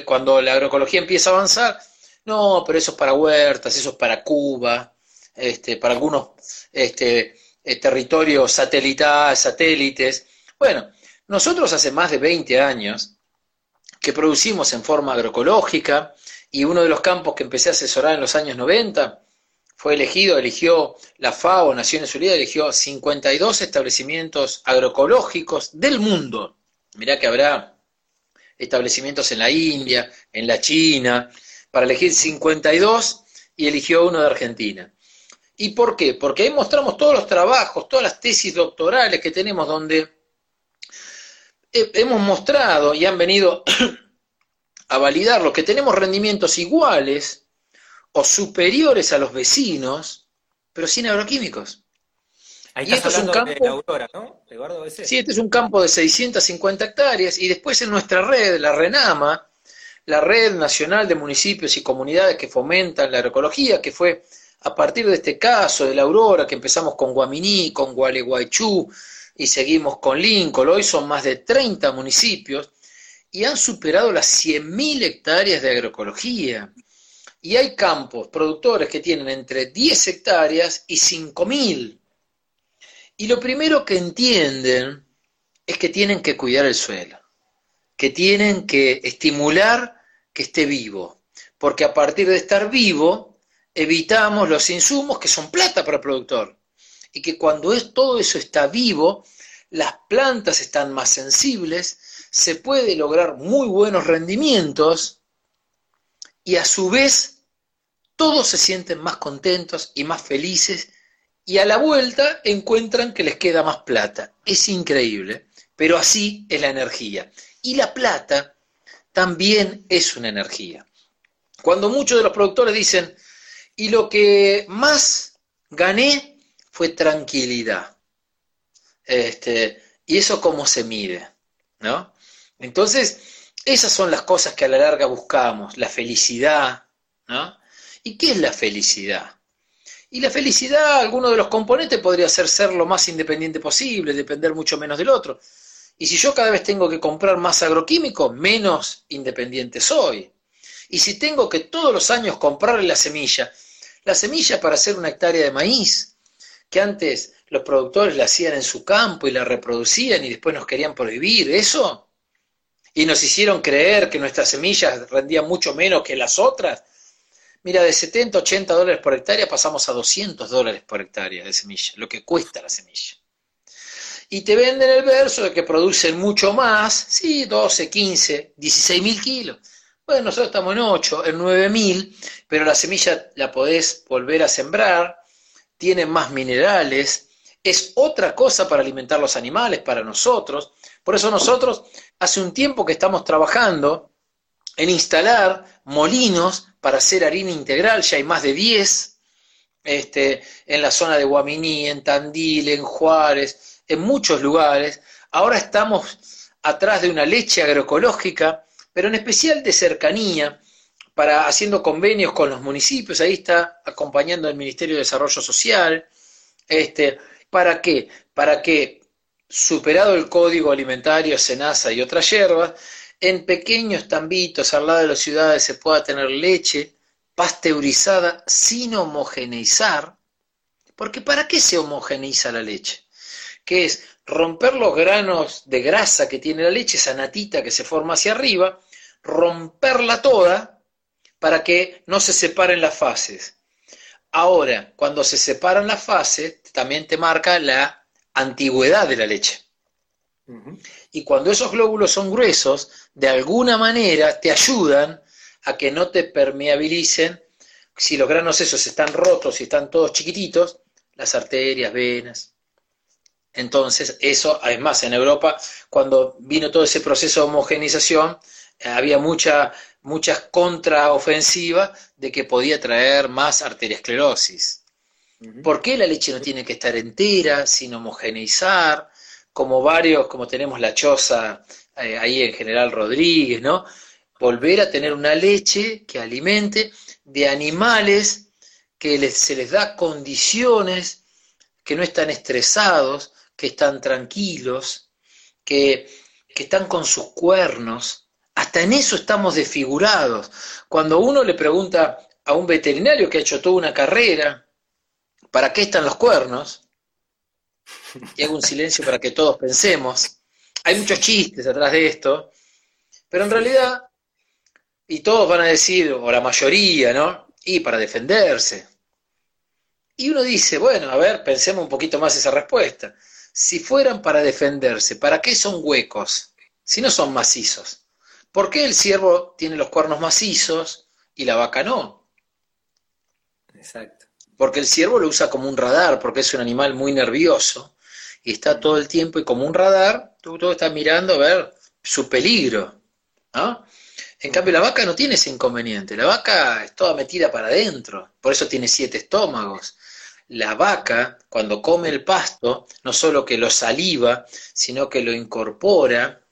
cuando la agroecología empieza a avanzar, no, pero eso es para huertas, eso es para Cuba, este, para algunos este, eh, territorios satelital, satélites. Bueno, nosotros hace más de 20 años que producimos en forma agroecológica y uno de los campos que empecé a asesorar en los años 90 fue elegido, eligió la FAO, Naciones Unidas, eligió 52 establecimientos agroecológicos del mundo. Mirá que habrá establecimientos en la India, en la China, para elegir 52 y eligió uno de Argentina. ¿Y por qué? Porque ahí mostramos todos los trabajos, todas las tesis doctorales que tenemos donde hemos mostrado y han venido a validar lo que tenemos rendimientos iguales o superiores a los vecinos, pero sin agroquímicos. Ahí y esto es un campo, de Aurora, ¿no? Eduardo, Sí, este es un campo de 650 hectáreas y después en nuestra red, la RENAMA, la Red Nacional de Municipios y Comunidades que fomentan la agroecología, que fue a partir de este caso de la Aurora, que empezamos con Guaminí, con Gualeguaychú y seguimos con Lincoln, hoy son más de 30 municipios y han superado las 100.000 hectáreas de agroecología. Y hay campos, productores que tienen entre 10 hectáreas y 5.000. Y lo primero que entienden es que tienen que cuidar el suelo, que tienen que estimular que esté vivo, porque a partir de estar vivo, evitamos los insumos que son plata para el productor. Y que cuando es, todo eso está vivo, las plantas están más sensibles, se puede lograr muy buenos rendimientos y a su vez todos se sienten más contentos y más felices y a la vuelta encuentran que les queda más plata. Es increíble, pero así es la energía. Y la plata también es una energía. Cuando muchos de los productores dicen, y lo que más gané fue tranquilidad. Este, y eso cómo se mide, ¿no? Entonces, esas son las cosas que a la larga buscamos, la felicidad, ¿no? ¿Y qué es la felicidad? Y la felicidad, alguno de los componentes podría ser ser lo más independiente posible, depender mucho menos del otro. Y si yo cada vez tengo que comprar más agroquímico, menos independiente soy. Y si tengo que todos los años comprarle la semilla la semilla para hacer una hectárea de maíz, que antes los productores la hacían en su campo y la reproducían y después nos querían prohibir, ¿eso? Y nos hicieron creer que nuestras semillas rendían mucho menos que las otras. Mira, de 70, 80 dólares por hectárea pasamos a 200 dólares por hectárea de semilla, lo que cuesta la semilla. Y te venden el verso de que producen mucho más, sí, 12, 15, 16 mil kilos. Bueno, nosotros estamos en 8, en 9 mil, pero la semilla la podés volver a sembrar, tiene más minerales, es otra cosa para alimentar los animales, para nosotros. Por eso nosotros hace un tiempo que estamos trabajando en instalar molinos para hacer harina integral, ya hay más de 10 este, en la zona de Guaminí, en Tandil, en Juárez, en muchos lugares. Ahora estamos atrás de una leche agroecológica, pero en especial de cercanía, para haciendo convenios con los municipios, ahí está acompañando el Ministerio de Desarrollo Social, este, ¿para qué? Para que, superado el código alimentario, Senasa y otras hierbas, en pequeños tambitos al lado de las ciudades se pueda tener leche pasteurizada sin homogeneizar, porque ¿para qué se homogeneiza la leche? Que es romper los granos de grasa que tiene la leche, esa natita que se forma hacia arriba, romperla toda para que no se separen las fases. Ahora, cuando se separan las fases, también te marca la antigüedad de la leche. Y cuando esos glóbulos son gruesos, de alguna manera te ayudan a que no te permeabilicen, si los granos esos están rotos y están todos chiquititos, las arterias, venas. Entonces, eso, además, en Europa, cuando vino todo ese proceso de homogenización, eh, había mucha, muchas contraofensivas de que podía traer más arteriosclerosis. ¿Por qué la leche no tiene que estar entera, sin homogeneizar? Como varios, como tenemos la choza eh, ahí en General Rodríguez, ¿no? Volver a tener una leche que alimente de animales que se les da condiciones, que no están estresados, que están tranquilos, que, que están con sus cuernos. Hasta en eso estamos desfigurados. Cuando uno le pregunta a un veterinario que ha hecho toda una carrera, ¿para qué están los cuernos? Y hago un silencio para que todos pensemos. Hay muchos chistes atrás de esto, pero en realidad, y todos van a decir, o la mayoría, ¿no? Y para defenderse. Y uno dice, bueno, a ver, pensemos un poquito más esa respuesta. Si fueran para defenderse, ¿para qué son huecos? Si no son macizos. ¿Por qué el ciervo tiene los cuernos macizos y la vaca no? Exacto. Porque el ciervo lo usa como un radar, porque es un animal muy nervioso y está todo el tiempo y como un radar, tú, todo estás mirando a ver su peligro. ¿no? En cambio, la vaca no tiene ese inconveniente. La vaca es toda metida para adentro, por eso tiene siete estómagos. La vaca, cuando come el pasto, no solo que lo saliva, sino que lo incorpora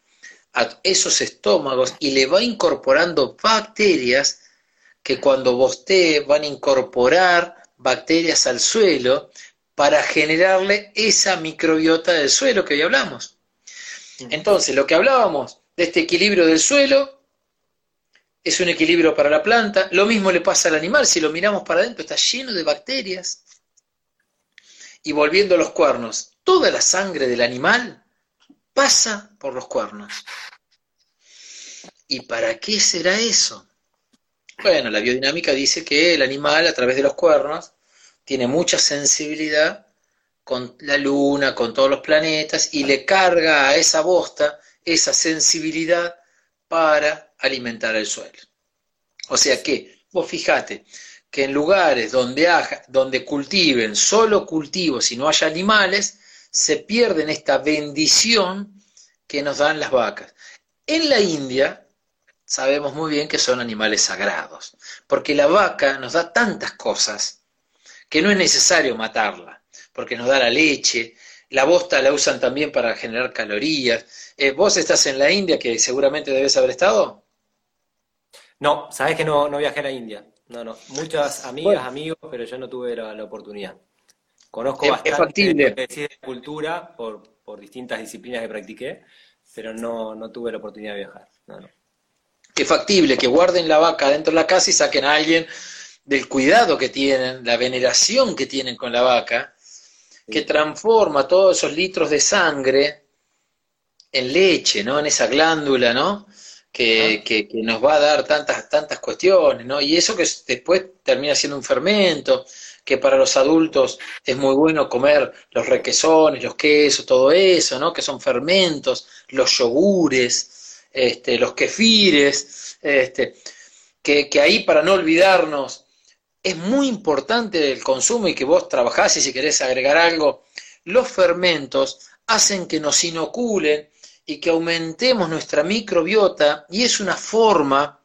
a esos estómagos y le va incorporando bacterias que cuando bostee van a incorporar bacterias al suelo para generarle esa microbiota del suelo que hoy hablamos. Entonces, lo que hablábamos de este equilibrio del suelo es un equilibrio para la planta, lo mismo le pasa al animal, si lo miramos para adentro está lleno de bacterias. Y volviendo a los cuernos, toda la sangre del animal pasa por los cuernos. ¿Y para qué será eso? Bueno, la biodinámica dice que el animal a través de los cuernos tiene mucha sensibilidad con la luna, con todos los planetas, y le carga a esa bosta esa sensibilidad para alimentar el suelo. O sea que, vos fijate, que en lugares donde, donde cultiven solo cultivos y no haya animales, se pierden esta bendición que nos dan las vacas. En la India sabemos muy bien que son animales sagrados, porque la vaca nos da tantas cosas que no es necesario matarla, porque nos da la leche, la bosta la usan también para generar calorías. Eh, ¿Vos estás en la India, que seguramente debes haber estado? No, sabes que no, no viajé a la India. No, no. Muchas amigas, amigos, pero yo no tuve la, oportunidad. Conozco bastante de cultura por, por distintas disciplinas que practiqué, pero no, no tuve la oportunidad de viajar. No, no. Es factible que guarden la vaca dentro de la casa y saquen a alguien del cuidado que tienen, la veneración que tienen con la vaca, que transforma todos esos litros de sangre en leche, ¿no? En esa glándula, ¿no? Que, que, nos va a dar tantas, tantas cuestiones, ¿no? Y eso que después termina siendo un fermento, que para los adultos es muy bueno comer los requesones, los quesos, todo eso, ¿no? Que son fermentos, los yogures, este, los kefires, este, que, que ahí para no olvidarnos es muy importante el consumo y que vos trabajás y si querés agregar algo, los fermentos hacen que nos inoculen y que aumentemos nuestra microbiota y es una forma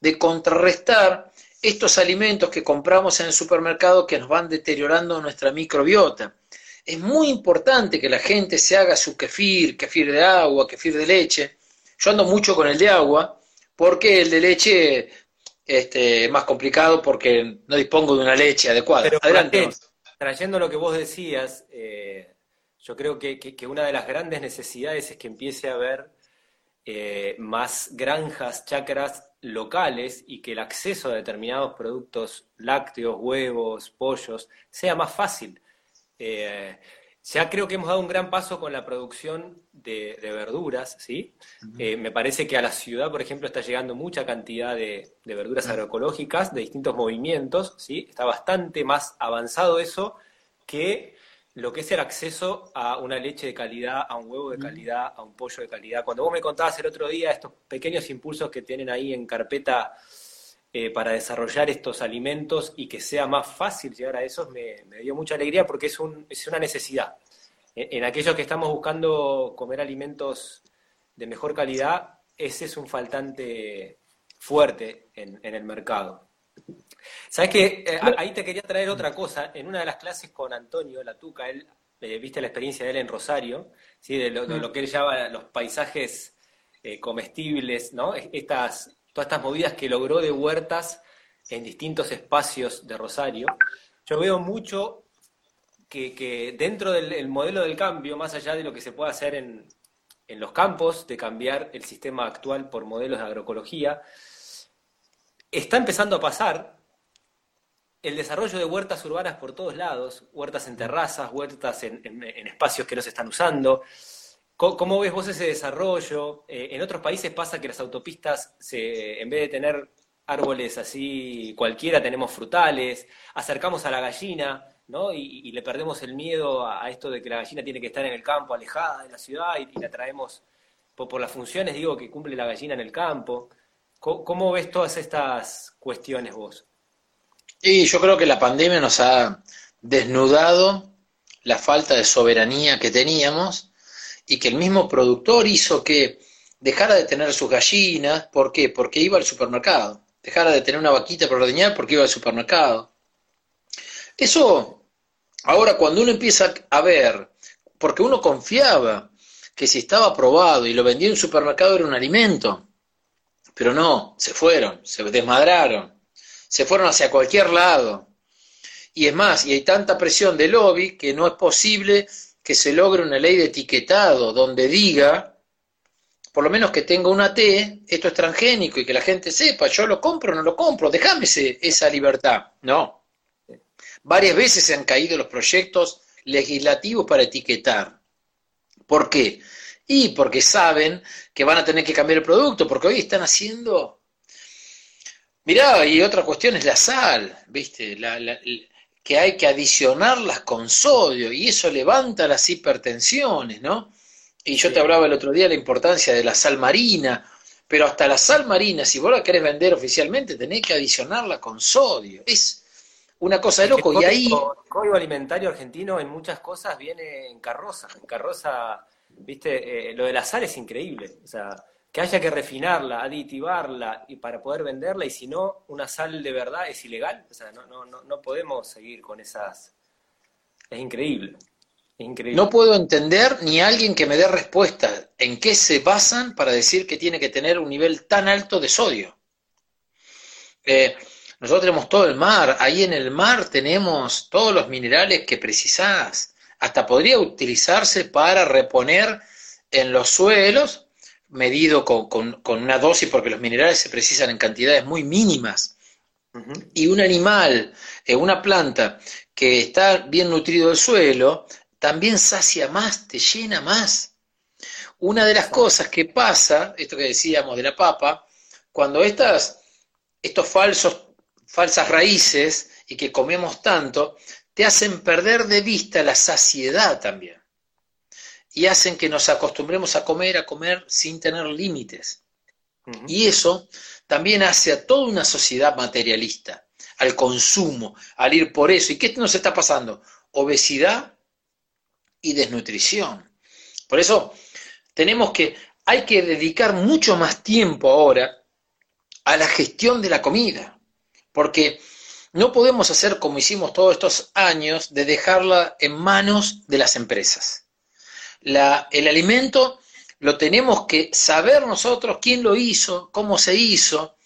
de contrarrestar estos alimentos que compramos en el supermercado que nos van deteriorando nuestra microbiota. Es muy importante que la gente se haga su kefir, kefir de agua, kefir de leche. Yo ando mucho con el de agua porque el de leche este, es más complicado porque no dispongo de una leche adecuada. Adelante. trayendo lo que vos decías, eh, yo creo que, una de las grandes necesidades es que empiece a haber eh, más granjas, chacras locales y que el acceso a determinados productos lácteos, huevos, pollos, sea más fácil. Eh, ya creo que hemos dado un gran paso con la producción de, verduras, ¿sí? Eh, me parece que a la ciudad, por ejemplo, está llegando mucha cantidad de, de, verduras agroecológicas de distintos movimientos, ¿sí? Está bastante más avanzado eso que lo que es el acceso a una leche de calidad, a un huevo de calidad, a un pollo de calidad. Cuando vos me contabas el otro día estos pequeños impulsos que tienen ahí en carpeta eh, para desarrollar estos alimentos y que sea más fácil llegar a esos, me, dio mucha alegría porque es, un, es una necesidad. En, aquellos que estamos buscando comer alimentos de mejor calidad, ese es un faltante fuerte en el mercado. Sabes que eh, ahí te quería traer otra cosa. En una de las clases con Antonio La Tuca, él, eh, viste la experiencia de él en Rosario, ¿sí? de, lo, que él llama los paisajes eh, comestibles, ¿no? Estas, todas estas movidas que logró de huertas en distintos espacios de Rosario. Yo veo mucho que, dentro del modelo del cambio, más allá de lo que se puede hacer en, en los campos, de cambiar el sistema actual por modelos de agroecología, está empezando a pasar el desarrollo de huertas urbanas por todos lados, huertas en terrazas, huertas en, espacios que no se están usando. ¿Cómo, ves vos ese desarrollo? Eh, en otros países pasa que las autopistas, se, en vez de tener árboles así cualquiera, tenemos frutales, acercamos a la gallina, ¿no? Y, le perdemos el miedo a, esto de que la gallina tiene que estar en el campo, alejada de la ciudad, y, la traemos por, por, las funciones, digo, que cumple la gallina en el campo. ¿Cómo, ves todas estas cuestiones vos? Y yo creo que la pandemia nos ha desnudado la falta de soberanía que teníamos y que el mismo productor hizo que dejara de tener sus gallinas, ¿por qué? Porque iba al supermercado, dejara de tener una vaquita para ordeñar porque iba al supermercado. Eso, ahora cuando uno empieza a ver, porque uno confiaba que si estaba aprobado y lo vendía en un supermercado era un alimento, pero no, se fueron, se desmadraron, se fueron hacia cualquier lado. Y es más, y hay tanta presión de lobby que no es posible que se logre una ley de etiquetado donde diga, por lo menos que tenga una T, esto es transgénico y que la gente sepa, yo lo compro o no lo compro, déjame esa libertad. No. Varias veces se han caído los proyectos legislativos para etiquetar. ¿Por qué? Y porque saben que van a tener que cambiar el producto, porque hoy están haciendo... Mirá, y otra cuestión es la sal, ¿viste? Que hay que adicionarlas con sodio y eso levanta las hipertensiones, ¿no? Y yo te hablaba el otro día de la importancia de la sal marina, pero hasta la sal marina, si vos la querés vender oficialmente, tenés que adicionarla con sodio. Es una cosa de loco. y ahí. El código alimentario argentino en muchas cosas viene en carroza. En carroza Viste, eh, lo de la sal es increíble. O sea, que haya que refinarla, aditivarla y para poder venderla, y si no, una sal de verdad es ilegal. O sea, no, no, no, podemos seguir con esas. Es increíble. Increíble. No puedo entender ni alguien que me dé respuesta en qué se basan para decir que tiene que tener un nivel tan alto de sodio. Eh, nosotros tenemos todo el mar, ahí en el mar tenemos todos los minerales que precisás hasta podría utilizarse para reponer en los suelos, medido con, una dosis, porque los minerales se precisan en cantidades muy mínimas. Y un animal, eh, una planta que está bien nutrido el suelo, también sacia más, te llena más. Una de las cosas que pasa, esto que decíamos de la papa, cuando estas, estos falsos falsas raíces y que comemos tanto, te hacen perder de vista la saciedad también. Y hacen que nos acostumbremos a comer, a comer sin tener límites. Y eso también hace a toda una sociedad materialista, al consumo, al ir por eso. ¿Y qué nos está pasando? Obesidad y desnutrición. Por eso tenemos que, hay que dedicar mucho más tiempo ahora a la gestión de la comida, porque no podemos hacer como hicimos todos estos años de dejarla en manos de las empresas. El alimento lo tenemos que saber nosotros quién lo hizo, cómo se hizo,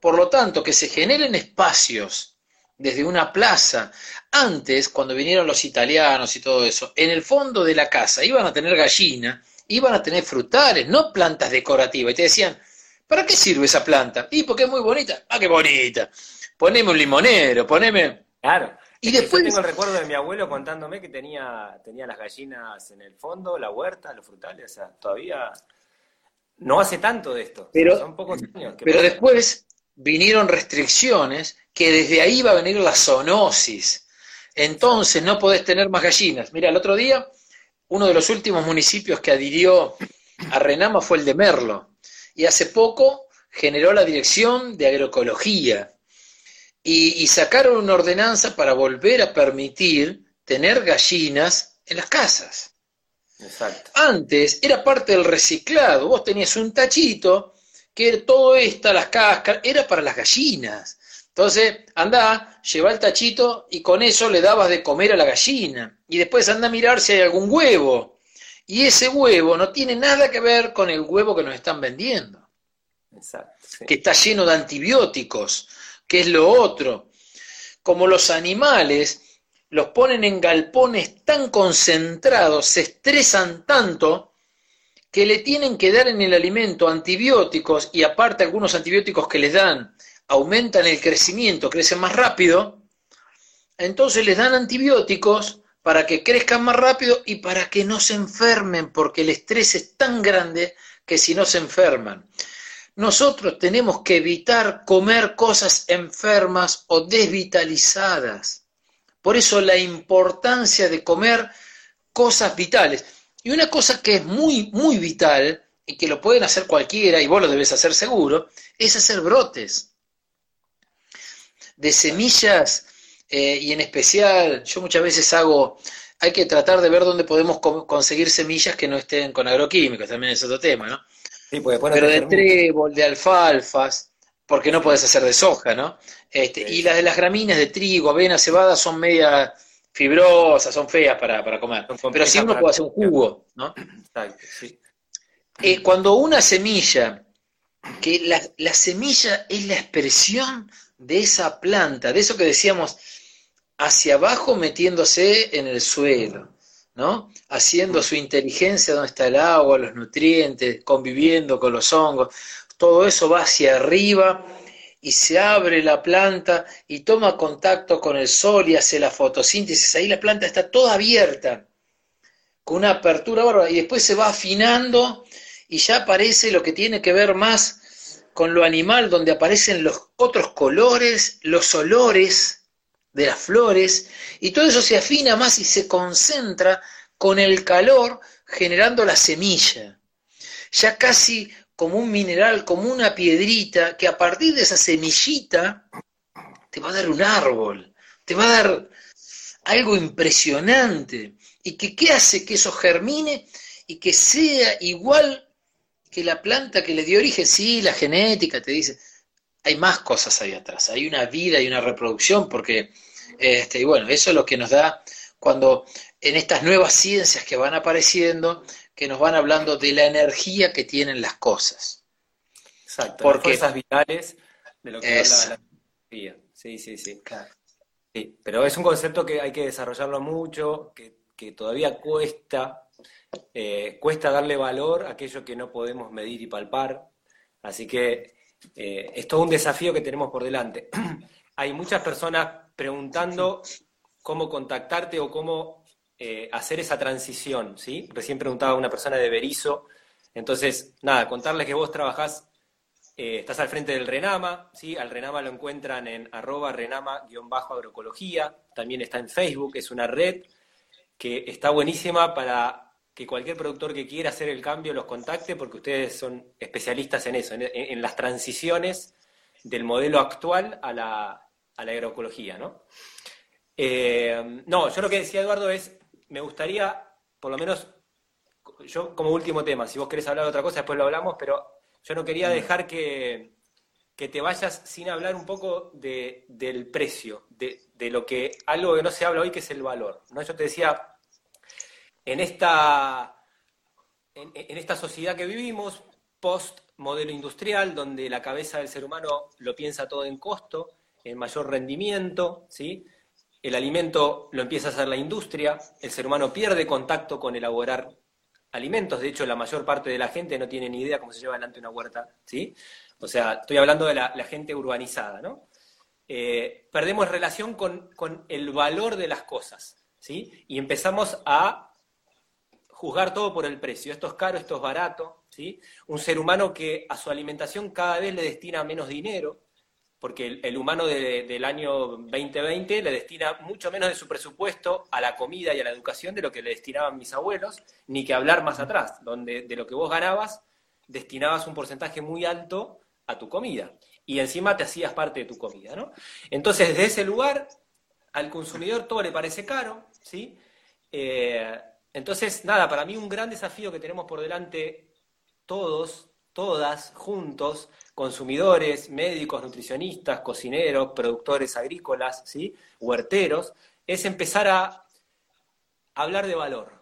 por lo tanto, que se generen espacios desde una plaza. Antes, cuando vinieron los italianos y todo eso, en el fondo de la casa iban a tener gallina, iban a tener frutales, no plantas decorativas. Y te decían, ¿para qué sirve esa planta? Y porque es muy bonita. Ah, qué bonita. Poneme un limonero, poneme... Claro. Y después... Yo tengo el recuerdo de mi abuelo contándome que tenía, tenía las gallinas en el fondo, la huerta, los frutales, o sea, todavía no hace tanto de esto. Pero, son pocos años. pero después vinieron restricciones que desde ahí va a venir la zoonosis. Entonces no podés tener más gallinas. Mira, el otro día, uno de los últimos municipios que adhirió a Renama fue el de Merlo. Y hace poco generó la Dirección de Agroecología. Y, y sacaron una ordenanza para volver a permitir tener gallinas en las casas. Exacto. Antes era parte del reciclado. Vos tenías un tachito que todo esto, las cáscaras, era para las gallinas. Entonces, anda, lleva el tachito y con eso le dabas de comer a la gallina. Y después anda a mirar si hay algún huevo. Y ese huevo no tiene nada que ver con el huevo que nos están vendiendo. Que está lleno de antibióticos, que es lo otro. Como los animales los ponen en galpones tan concentrados, se estresan tanto, que le tienen que dar en el alimento antibióticos y aparte algunos antibióticos que les dan aumentan el crecimiento, crecen más rápido, entonces les dan antibióticos para que crezcan más rápido y para que no se enfermen, porque el estrés es tan grande que si no se enferman. Nosotros tenemos que evitar comer cosas enfermas o desvitalizadas. Por eso la importancia de comer cosas vitales. Y una cosa que es muy, muy vital, y que lo pueden hacer cualquiera, y vos lo debes hacer seguro, es hacer brotes de semillas, eh, y en especial, yo muchas veces hago, hay que tratar de ver dónde podemos conseguir semillas que no estén con agroquímicos, también es otro tema, ¿no? Sí, Pero de trébol, de alfalfas, porque no puedes hacer de soja, ¿no? Este, Y las de las gramíneas de trigo, avena, cebada son media fibrosas, son feas para, comer. Pero sí uno puede hacer un jugo, ¿no? Eh, cuando una semilla, que la, la semilla es la expresión de esa planta, de eso que decíamos, hacia abajo metiéndose en el suelo, ¿no? Haciendo su inteligencia donde está el agua, los nutrientes, conviviendo con los hongos, todo eso va hacia arriba y se abre la planta y toma contacto con el sol y hace la fotosíntesis, ahí la planta está toda abierta, con una apertura bárbara, y después se va afinando y ya aparece lo que tiene que ver más con lo animal, donde aparecen los otros colores, los olores de las flores, y todo eso se afina más y se concentra con el calor generando la semilla. Ya casi como un mineral, como una piedrita, que a partir de esa semillita te va a dar un árbol, te va a dar algo impresionante. ¿Y que qué hace que eso germine y que sea igual que la planta que le dio origen, sí, la genética te dice, hay más cosas ahí atrás, hay una vida y una reproducción, porque, este, y bueno, eso es lo que nos da cuando en estas nuevas ciencias que van apareciendo, que nos van hablando de la energía que tienen las cosas. Exacto, porque, las fuerzas vitales de lo que es, habla la energía. Sí, sí, sí. sí. Pero es un concepto que hay que desarrollarlo mucho, que, que todavía cuesta eh, cuesta darle valor a aquello que no podemos medir y palpar, así que eh, es todo un desafío que tenemos por delante. Hay muchas personas preguntando cómo contactarte o cómo eh, hacer esa transición. Recién preguntaba una persona de Berizo, entonces, nada, contarles que vos trabajás eh, estás al frente del Renama. Al Renama lo encuentran en arroba renama-agroecología, también está en Facebook, es una red que está buenísima para que cualquier productor que quiera hacer el cambio los contacte, porque ustedes son especialistas en eso, en, las transiciones del modelo actual a la, agroecología, ¿no? Eh, no, yo lo que decía Eduardo es, me gustaría, por lo menos, yo como último tema, si vos querés hablar de otra cosa, después lo hablamos, pero yo no quería mm. dejar que, te vayas sin hablar un poco de, del precio, de, lo que, algo que no se habla hoy, que es el valor. ¿no? Yo te decía, en esta, en, esta sociedad que vivimos, post modelo industrial, donde la cabeza del ser humano lo piensa todo en costo, en mayor rendimiento, ¿sí? el alimento lo empieza a hacer la industria, el ser humano pierde contacto con elaborar alimentos, de hecho la mayor parte de la gente no tiene ni idea cómo se lleva adelante una huerta, ¿sí? O sea, estoy hablando de la, gente urbanizada, ¿no? Eh, perdemos relación con, con, el valor de las cosas, ¿sí? Y empezamos a juzgar todo por el precio, esto es caro, esto es barato, ¿sí? Un ser humano que a su alimentación cada vez le destina menos dinero, porque el, humano del año 2020 le destina mucho menos de su presupuesto a la comida y a la educación de lo que le destinaban mis abuelos, ni que hablar más atrás, donde de lo que vos ganabas destinabas un porcentaje muy alto a tu comida y encima te hacías parte de tu comida, ¿no? Entonces, desde ese lugar, al consumidor todo le parece caro, ¿sí? Eh, entonces, nada, para mí un gran desafío que tenemos por delante todos, todas, juntos, consumidores, médicos, nutricionistas, cocineros, productores agrícolas, ¿sí? huerteros, es empezar a hablar de valor,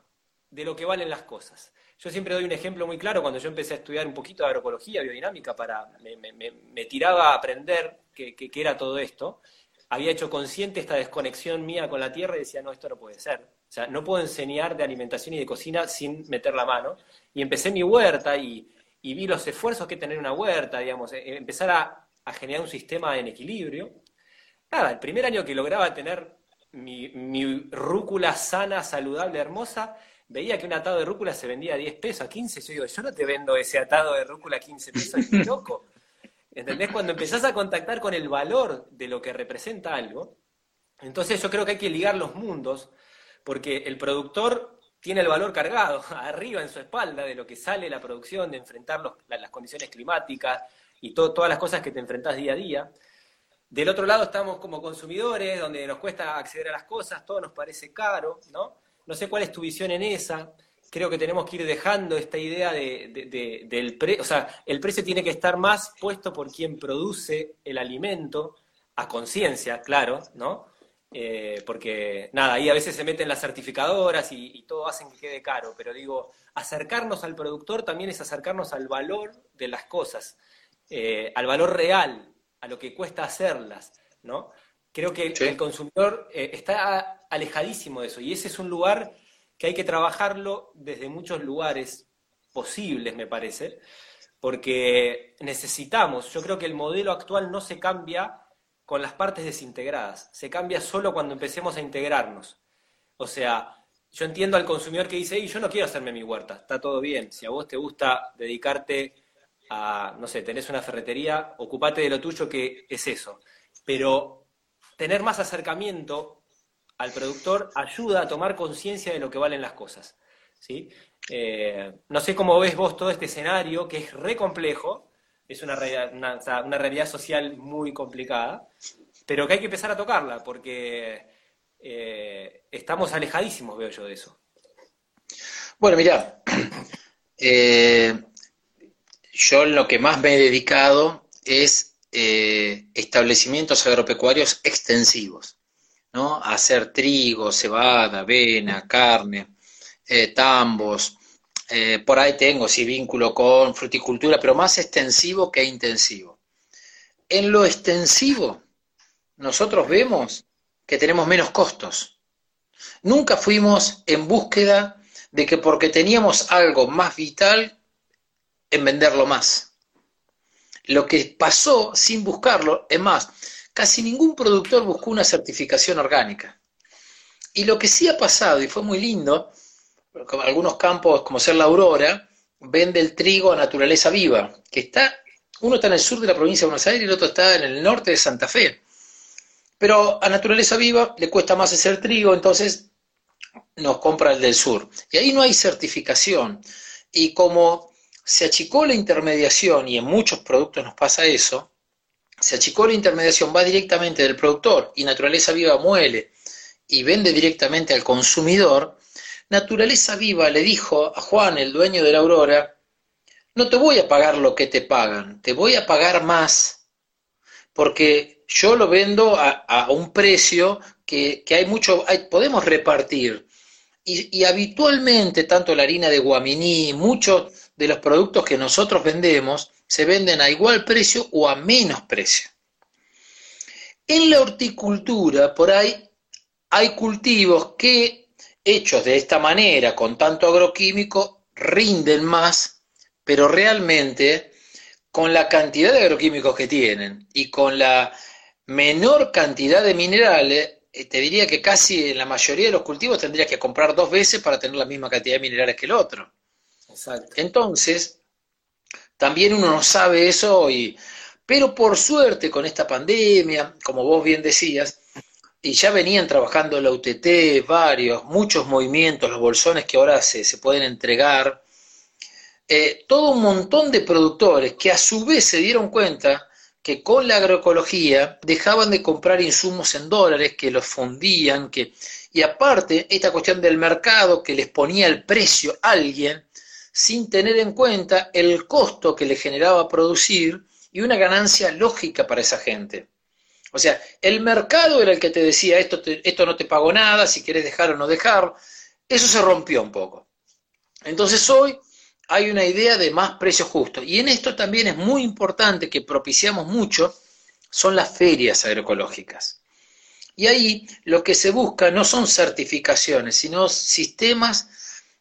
de lo que valen las cosas. Yo siempre doy un ejemplo muy claro, cuando yo empecé a estudiar un poquito de agroecología, biodinámica, para, me, tiraba a aprender qué, era todo esto, había hecho consciente esta desconexión mía con la tierra y decía, no, esto no puede ser. O sea, no puedo enseñar de alimentación y de cocina sin meter la mano. Y empecé mi huerta y y vi los esfuerzos que tener una huerta, digamos, eh, empezar a, generar un sistema en equilibrio. Nada, el primer año que lograba tener mi, rúcula sana, saludable, hermosa, veía que un atado de rúcula se vendía a 10 pesos, a 15. Yo digo, yo no te vendo ese atado de rúcula a 15 pesos, es loco. ¿Entendés? Cuando empezás a contactar con el valor de lo que representa algo, entonces yo creo que hay que ligar los mundos, porque el productor tiene el valor cargado arriba en su espalda de lo que sale la producción, de enfrentar las condiciones climáticas y todas las cosas que te enfrentas día a día. Del otro lado estamos como consumidores, donde nos cuesta acceder a las cosas, todo nos parece caro, ¿no? No sé cuál es tu visión en esa. Creo que tenemos que ir dejando esta idea de, del precio, o sea, el precio tiene que estar más puesto por quien produce el alimento, a conciencia, claro, ¿no? Eh, porque nada, ahí a veces se meten las certificadoras y, todo hacen que quede caro, pero digo, acercarnos al productor también es acercarnos al valor de las cosas, eh, al valor real, a lo que cuesta hacerlas, ¿no? Creo que el consumidor eh, está alejadísimo de eso y ese es un lugar que hay que trabajarlo desde muchos lugares posibles, me parece, porque necesitamos, yo creo que el modelo actual no se cambia con las partes desintegradas. Se cambia solo cuando empecemos a integrarnos. O sea, yo entiendo al consumidor que dice, yo no quiero hacerme mi huerta, está todo bien. Si a vos te gusta dedicarte a, no sé, tenés una ferretería, ocupate de lo tuyo que es eso. Pero tener más acercamiento al productor ayuda a tomar conciencia de lo que valen las cosas. ¿sí? Eh, no sé cómo ves vos todo este escenario, que es re complejo, es una, una, realidad social muy complicada, pero que hay que empezar a tocarla, porque eh, estamos alejadísimos, veo yo, de eso. Bueno, mira, eh, yo lo que más me he dedicado es establecimientos agropecuarios extensivos, ¿no? hacer trigo, cebada, avena, carne, tambos, eh, por ahí tengo sí vínculo con fruticultura, pero más extensivo que intensivo. En lo extensivo, nosotros vemos que tenemos menos costos. Nunca fuimos en búsqueda de que porque teníamos algo más vital, en venderlo más. Lo que pasó sin buscarlo, es más, casi ningún productor buscó una certificación orgánica. Y lo que sí ha pasado, y fue muy lindo, algunos campos, como ser la Aurora, vende el trigo a naturaleza viva, que está Uno está en el sur de la provincia de Buenos Aires y el otro está en el norte de Santa Fe. Pero a naturaleza viva le cuesta más hacer trigo, entonces nos compra el del sur. Y ahí no hay certificación. Y como se achicó la intermediación, y en muchos productos nos pasa eso, se achicó la intermediación, va directamente del productor y Naturaleza Viva muele y vende directamente al consumidor, Naturaleza Viva le dijo a Juan, el dueño de la Aurora, no te voy a pagar lo que te pagan, te voy a pagar más, porque yo lo vendo a, un precio que, hay mucho, podemos repartir. Y, habitualmente, tanto la harina de guaminí, muchos de los productos que nosotros vendemos, se venden a igual precio o a menos precio. En la horticultura, por ahí, hay cultivos que, hechos de esta manera, con tanto agroquímico, rinden más, pero realmente, con la cantidad de agroquímicos que tienen y con la menor cantidad de minerales, eh, te diría que casi en la mayoría de los cultivos tendrías que comprar dos veces para tener la misma cantidad de minerales que el otro. Entonces, también uno no sabe eso, y, pero por suerte con esta pandemia, como vos bien decías, y ya venían trabajando la UTT, varios, muchos movimientos, los bolsones que ahora se, se pueden entregar, eh, todo un montón de productores que a su vez se dieron cuenta que con la agroecología dejaban de comprar insumos en dólares, que los fundían, que, y aparte esta cuestión del mercado que les ponía el precio a alguien sin tener en cuenta el costo que le generaba producir y una ganancia lógica para esa gente. O sea, el mercado era el que te decía esto, esto no te pago nada, si quieres dejar o no dejar. Eso se rompió un poco. Entonces hoy hay una idea de más precios justos. Y en esto también es muy importante que propiciamos mucho, son las ferias agroecológicas. Y ahí lo que se busca no son certificaciones, sino sistemas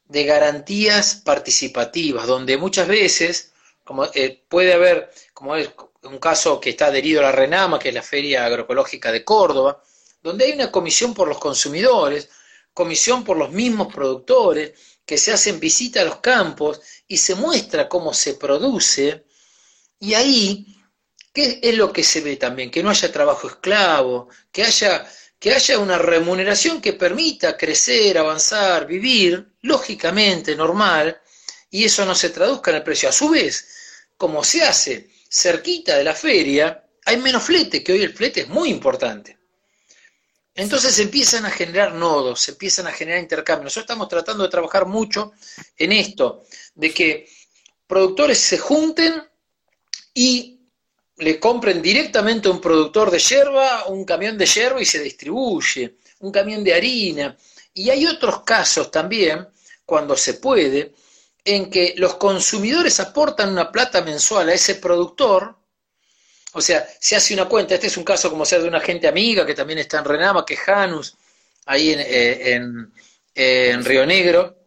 de garantías participativas, donde muchas veces, como eh, puede haber, como es un caso que está adherido a la RENAMA, que es la Feria Agroecológica de Córdoba, donde hay una comisión por los consumidores, comisión por los mismos productores, que se hacen visita a los campos y se muestra cómo se produce, y ahí, ¿qué es lo que se ve también? Que no haya trabajo esclavo, que haya, que haya una remuneración que permita crecer, avanzar, vivir, lógicamente, normal, y eso no se traduzca en el precio. A su vez, como se hace cerquita de la feria, hay menos flete, que hoy el flete es muy importante. Entonces empiezan a generar nodos, se empiezan a generar intercambios. Nosotros estamos tratando de trabajar mucho en esto, de que productores se junten y le compren directamente a un productor de yerba un camión de yerba y se distribuye, un camión de harina. Y hay otros casos también, cuando se puede, en que los consumidores aportan una plata mensual a ese productor o sea, se hace una cuenta, este es un caso como sea de una gente amiga que también está en Renama, que es Janus, ahí en, eh, Río Negro,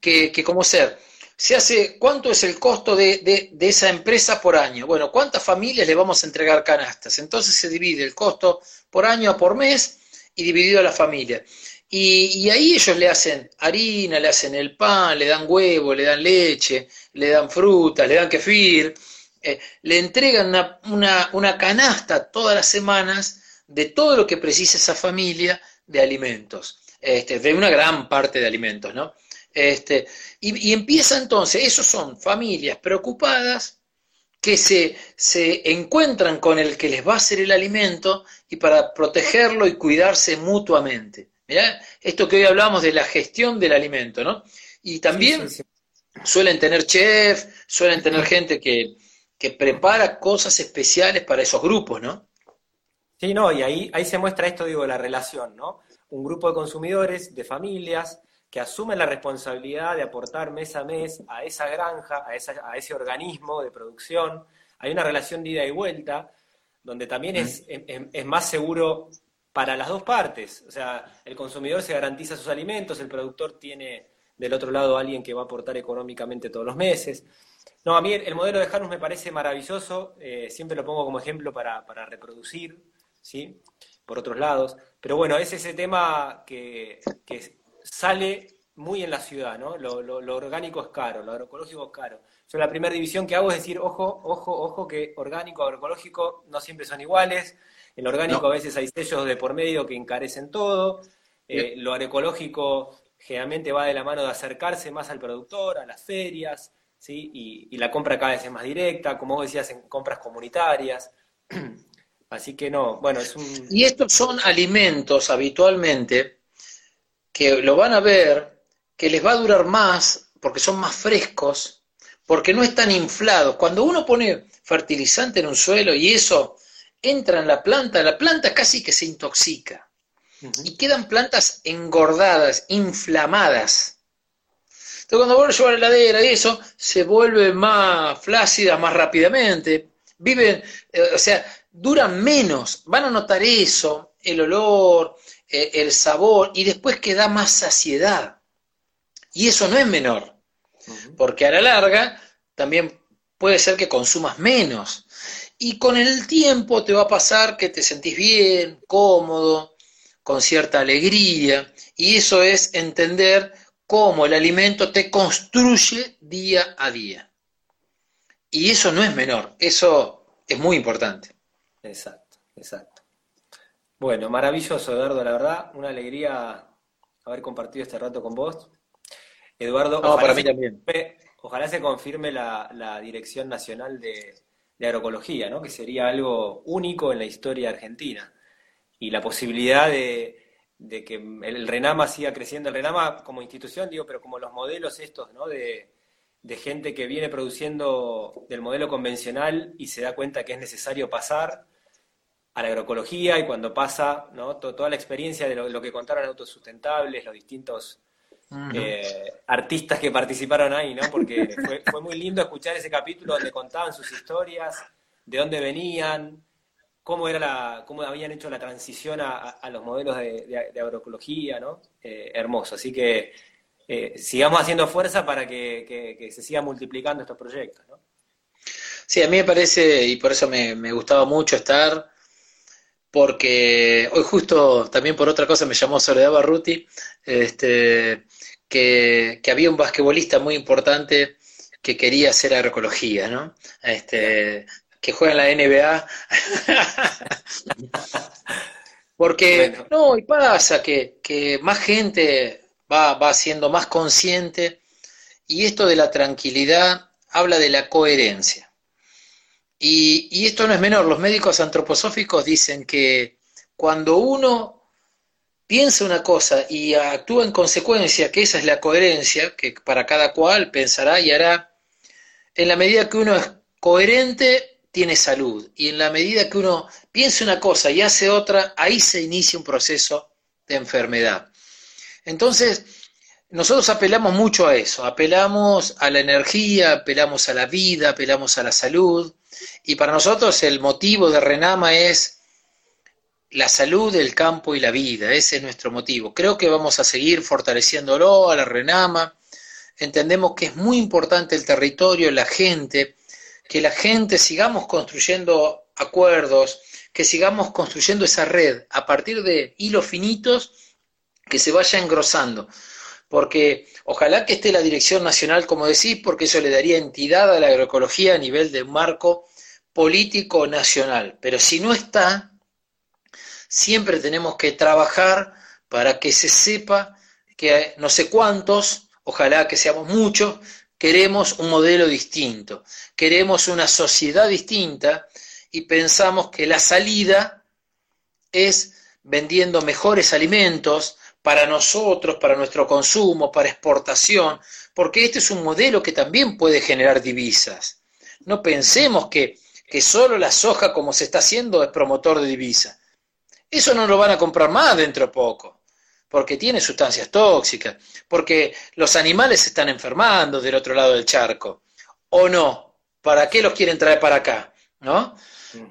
que, que, como ser, se hace, ¿cuánto es el costo de, esa empresa por año? Bueno, ¿cuántas familias le vamos a entregar canastas? Entonces se divide el costo por año por mes y dividido a la familia. Y, ahí ellos le hacen harina, le hacen el pan, le dan huevo, le dan leche, le dan fruta, le dan kefir, eh, le entregan una, una, canasta todas las semanas de todo lo que precisa esa familia de alimentos, este, de una gran parte de alimentos, ¿no? Este, y, empieza entonces, esos son familias preocupadas que se, se encuentran con el que les va a hacer el alimento y para protegerlo y cuidarse mutuamente. Mirá, esto que hoy hablamos de la gestión del alimento, ¿no? Y también suelen tener chef, suelen tener gente que, que prepara cosas especiales para esos grupos, ¿no? Sí, no, y ahí, ahí se muestra esto, digo, la relación, ¿no? Un grupo de consumidores, de familias, que asumen la responsabilidad de aportar mes a mes a esa granja, a, a ese organismo de producción. Hay una relación de ida y vuelta, donde también es, es, más seguro para las dos partes. O sea, el consumidor se garantiza sus alimentos, el productor tiene del otro lado alguien que va a aportar económicamente todos los meses. No, a mí el, modelo de Janus me parece maravilloso, eh, siempre lo pongo como ejemplo para, reproducir, ¿sí? Por otros lados. Pero bueno, es ese tema que, sale muy en la ciudad, ¿no? Lo, orgánico es caro, lo agroecológico es caro. yo la primera división que hago es decir, ojo, ojo, ojo, que orgánico, agroecológico no siempre son iguales. En orgánico a veces hay sellos de por medio que encarecen todo. Eh, lo agroecológico generalmente va de la mano de acercarse más al productor, a las ferias, ¿sí? y, la compra cada vez es más directa, como vos decías, en compras comunitarias. Así que no, bueno, es un... Y estos son alimentos habitualmente que lo van a ver, que les va a durar más porque son más frescos, porque no están inflados. Cuando uno pone fertilizante en un suelo y eso entra en la planta, la planta casi que se intoxica. Y quedan plantas engordadas, inflamadas. Entonces cuando vuelve a llevar a la heladera y eso, se vuelve más flácida más rápidamente. Viven, eh, o sea, duran menos. Van a notar eso, el olor, el sabor, y después queda más saciedad. Y eso no es menor, porque a la larga también puede ser que consumas menos. Y con el tiempo te va a pasar que te sentís bien, cómodo, con cierta alegría, y eso es entender cómo el alimento te construye día a día. Y eso no es menor, eso es muy importante. Exacto, exacto. Bueno, maravilloso, Eduardo, la verdad, una alegría haber compartido este rato con vos. Eduardo, para mí también. ojalá se confirme la, Dirección Nacional de, Agroecología, ¿no? que sería algo único en la historia argentina. Y la posibilidad de, que el RENAMA siga creciendo. El RENAMA como institución, digo, pero como los modelos estos, ¿no? De, de gente que viene produciendo del modelo convencional y se da cuenta que es necesario pasar a la agroecología y cuando pasa, ¿no? toda la experiencia de lo, que contaron autosustentables, los distintos eh, artistas que participaron ahí, ¿no? Porque fue, muy lindo escuchar ese capítulo donde contaban sus historias, de dónde venían, cómo era la, cómo habían hecho la transición a, los modelos de, agroecología, ¿no? Eh, hermoso. Así que eh, sigamos haciendo fuerza para que, se sigan multiplicando estos proyectos, ¿no? Sí, a mí me parece, y por eso me, me gustaba mucho estar, porque hoy justo también por otra cosa me llamó Soledad Barruti, este, que, había un basquetbolista muy importante que quería hacer agroecología, ¿no? Este, que juega en la NBA. Porque, no, y pasa que, que más gente va, va siendo más consciente y esto de la tranquilidad habla de la coherencia. Y, esto no es menor, los médicos antroposóficos dicen que cuando uno piensa una cosa y actúa en consecuencia, que esa es la coherencia, que para cada cual pensará y hará, en la medida que uno es coherente, tiene salud. Y en la medida que uno piensa una cosa y hace otra, ahí se inicia un proceso de enfermedad. Entonces, nosotros apelamos mucho a eso, apelamos a la energía, apelamos a la vida, apelamos a la salud, y para nosotros el motivo de Renama es la salud, el campo y la vida. Ese es nuestro motivo. Creo que vamos a seguir fortaleciéndolo a la Renama. Entendemos que es muy importante el territorio, la gente, que la gente sigamos construyendo acuerdos, que sigamos construyendo esa red a partir de hilos finitos que se vaya engrosando. Porque ojalá que esté la dirección nacional, como decís, porque eso le daría entidad a la agroecología a nivel de marco político nacional. Pero si no está, siempre tenemos que trabajar para que se sepa que no sé cuántos, ojalá que seamos muchos, queremos un modelo distinto, queremos una sociedad distinta y pensamos que la salida es vendiendo mejores alimentos para nosotros, para nuestro consumo, para exportación, porque este es un modelo que también puede generar divisas. No pensemos que, que solo la soja, como se está haciendo, es promotor de divisas. Eso no lo van a comprar más dentro de poco, porque tiene sustancias tóxicas, porque los animales se están enfermando del otro lado del charco. ¿O no? ¿Para qué los quieren traer para acá? ¿No?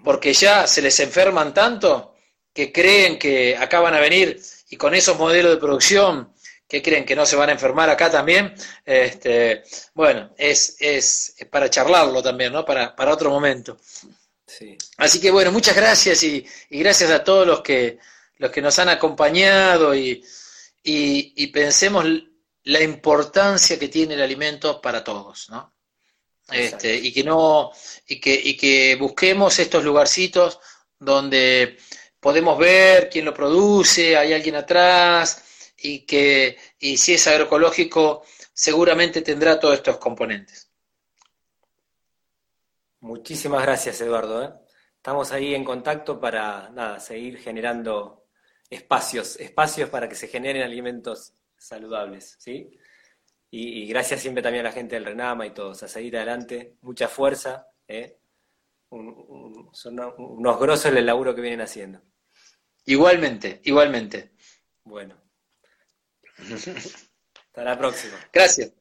Porque ya se les enferman tanto que creen que acá van a venir y con esos modelos de producción que creen que no se van a enfermar acá también, este, bueno, es, es, para charlarlo también, ¿no? Para, para otro momento. Así que bueno, muchas gracias y, gracias a todos los que, los que nos han acompañado y, pensemos la importancia que tiene el alimento para todos, ¿no? Este, y que no, y que, y que busquemos estos lugarcitos donde podemos ver quién lo produce, hay alguien atrás, y que, y si es agroecológico, seguramente tendrá todos estos componentes. Muchísimas gracias, Eduardo. ¿eh? Estamos ahí en contacto para nada, seguir generando espacios, espacios para que se generen alimentos saludables, ¿sí? Y, gracias siempre también a la gente del Renama y todos, a seguir adelante, mucha fuerza, ¿eh? son unos grosos el laburo que vienen haciendo. Igualmente, igualmente. Bueno. Hasta la próxima. Gracias.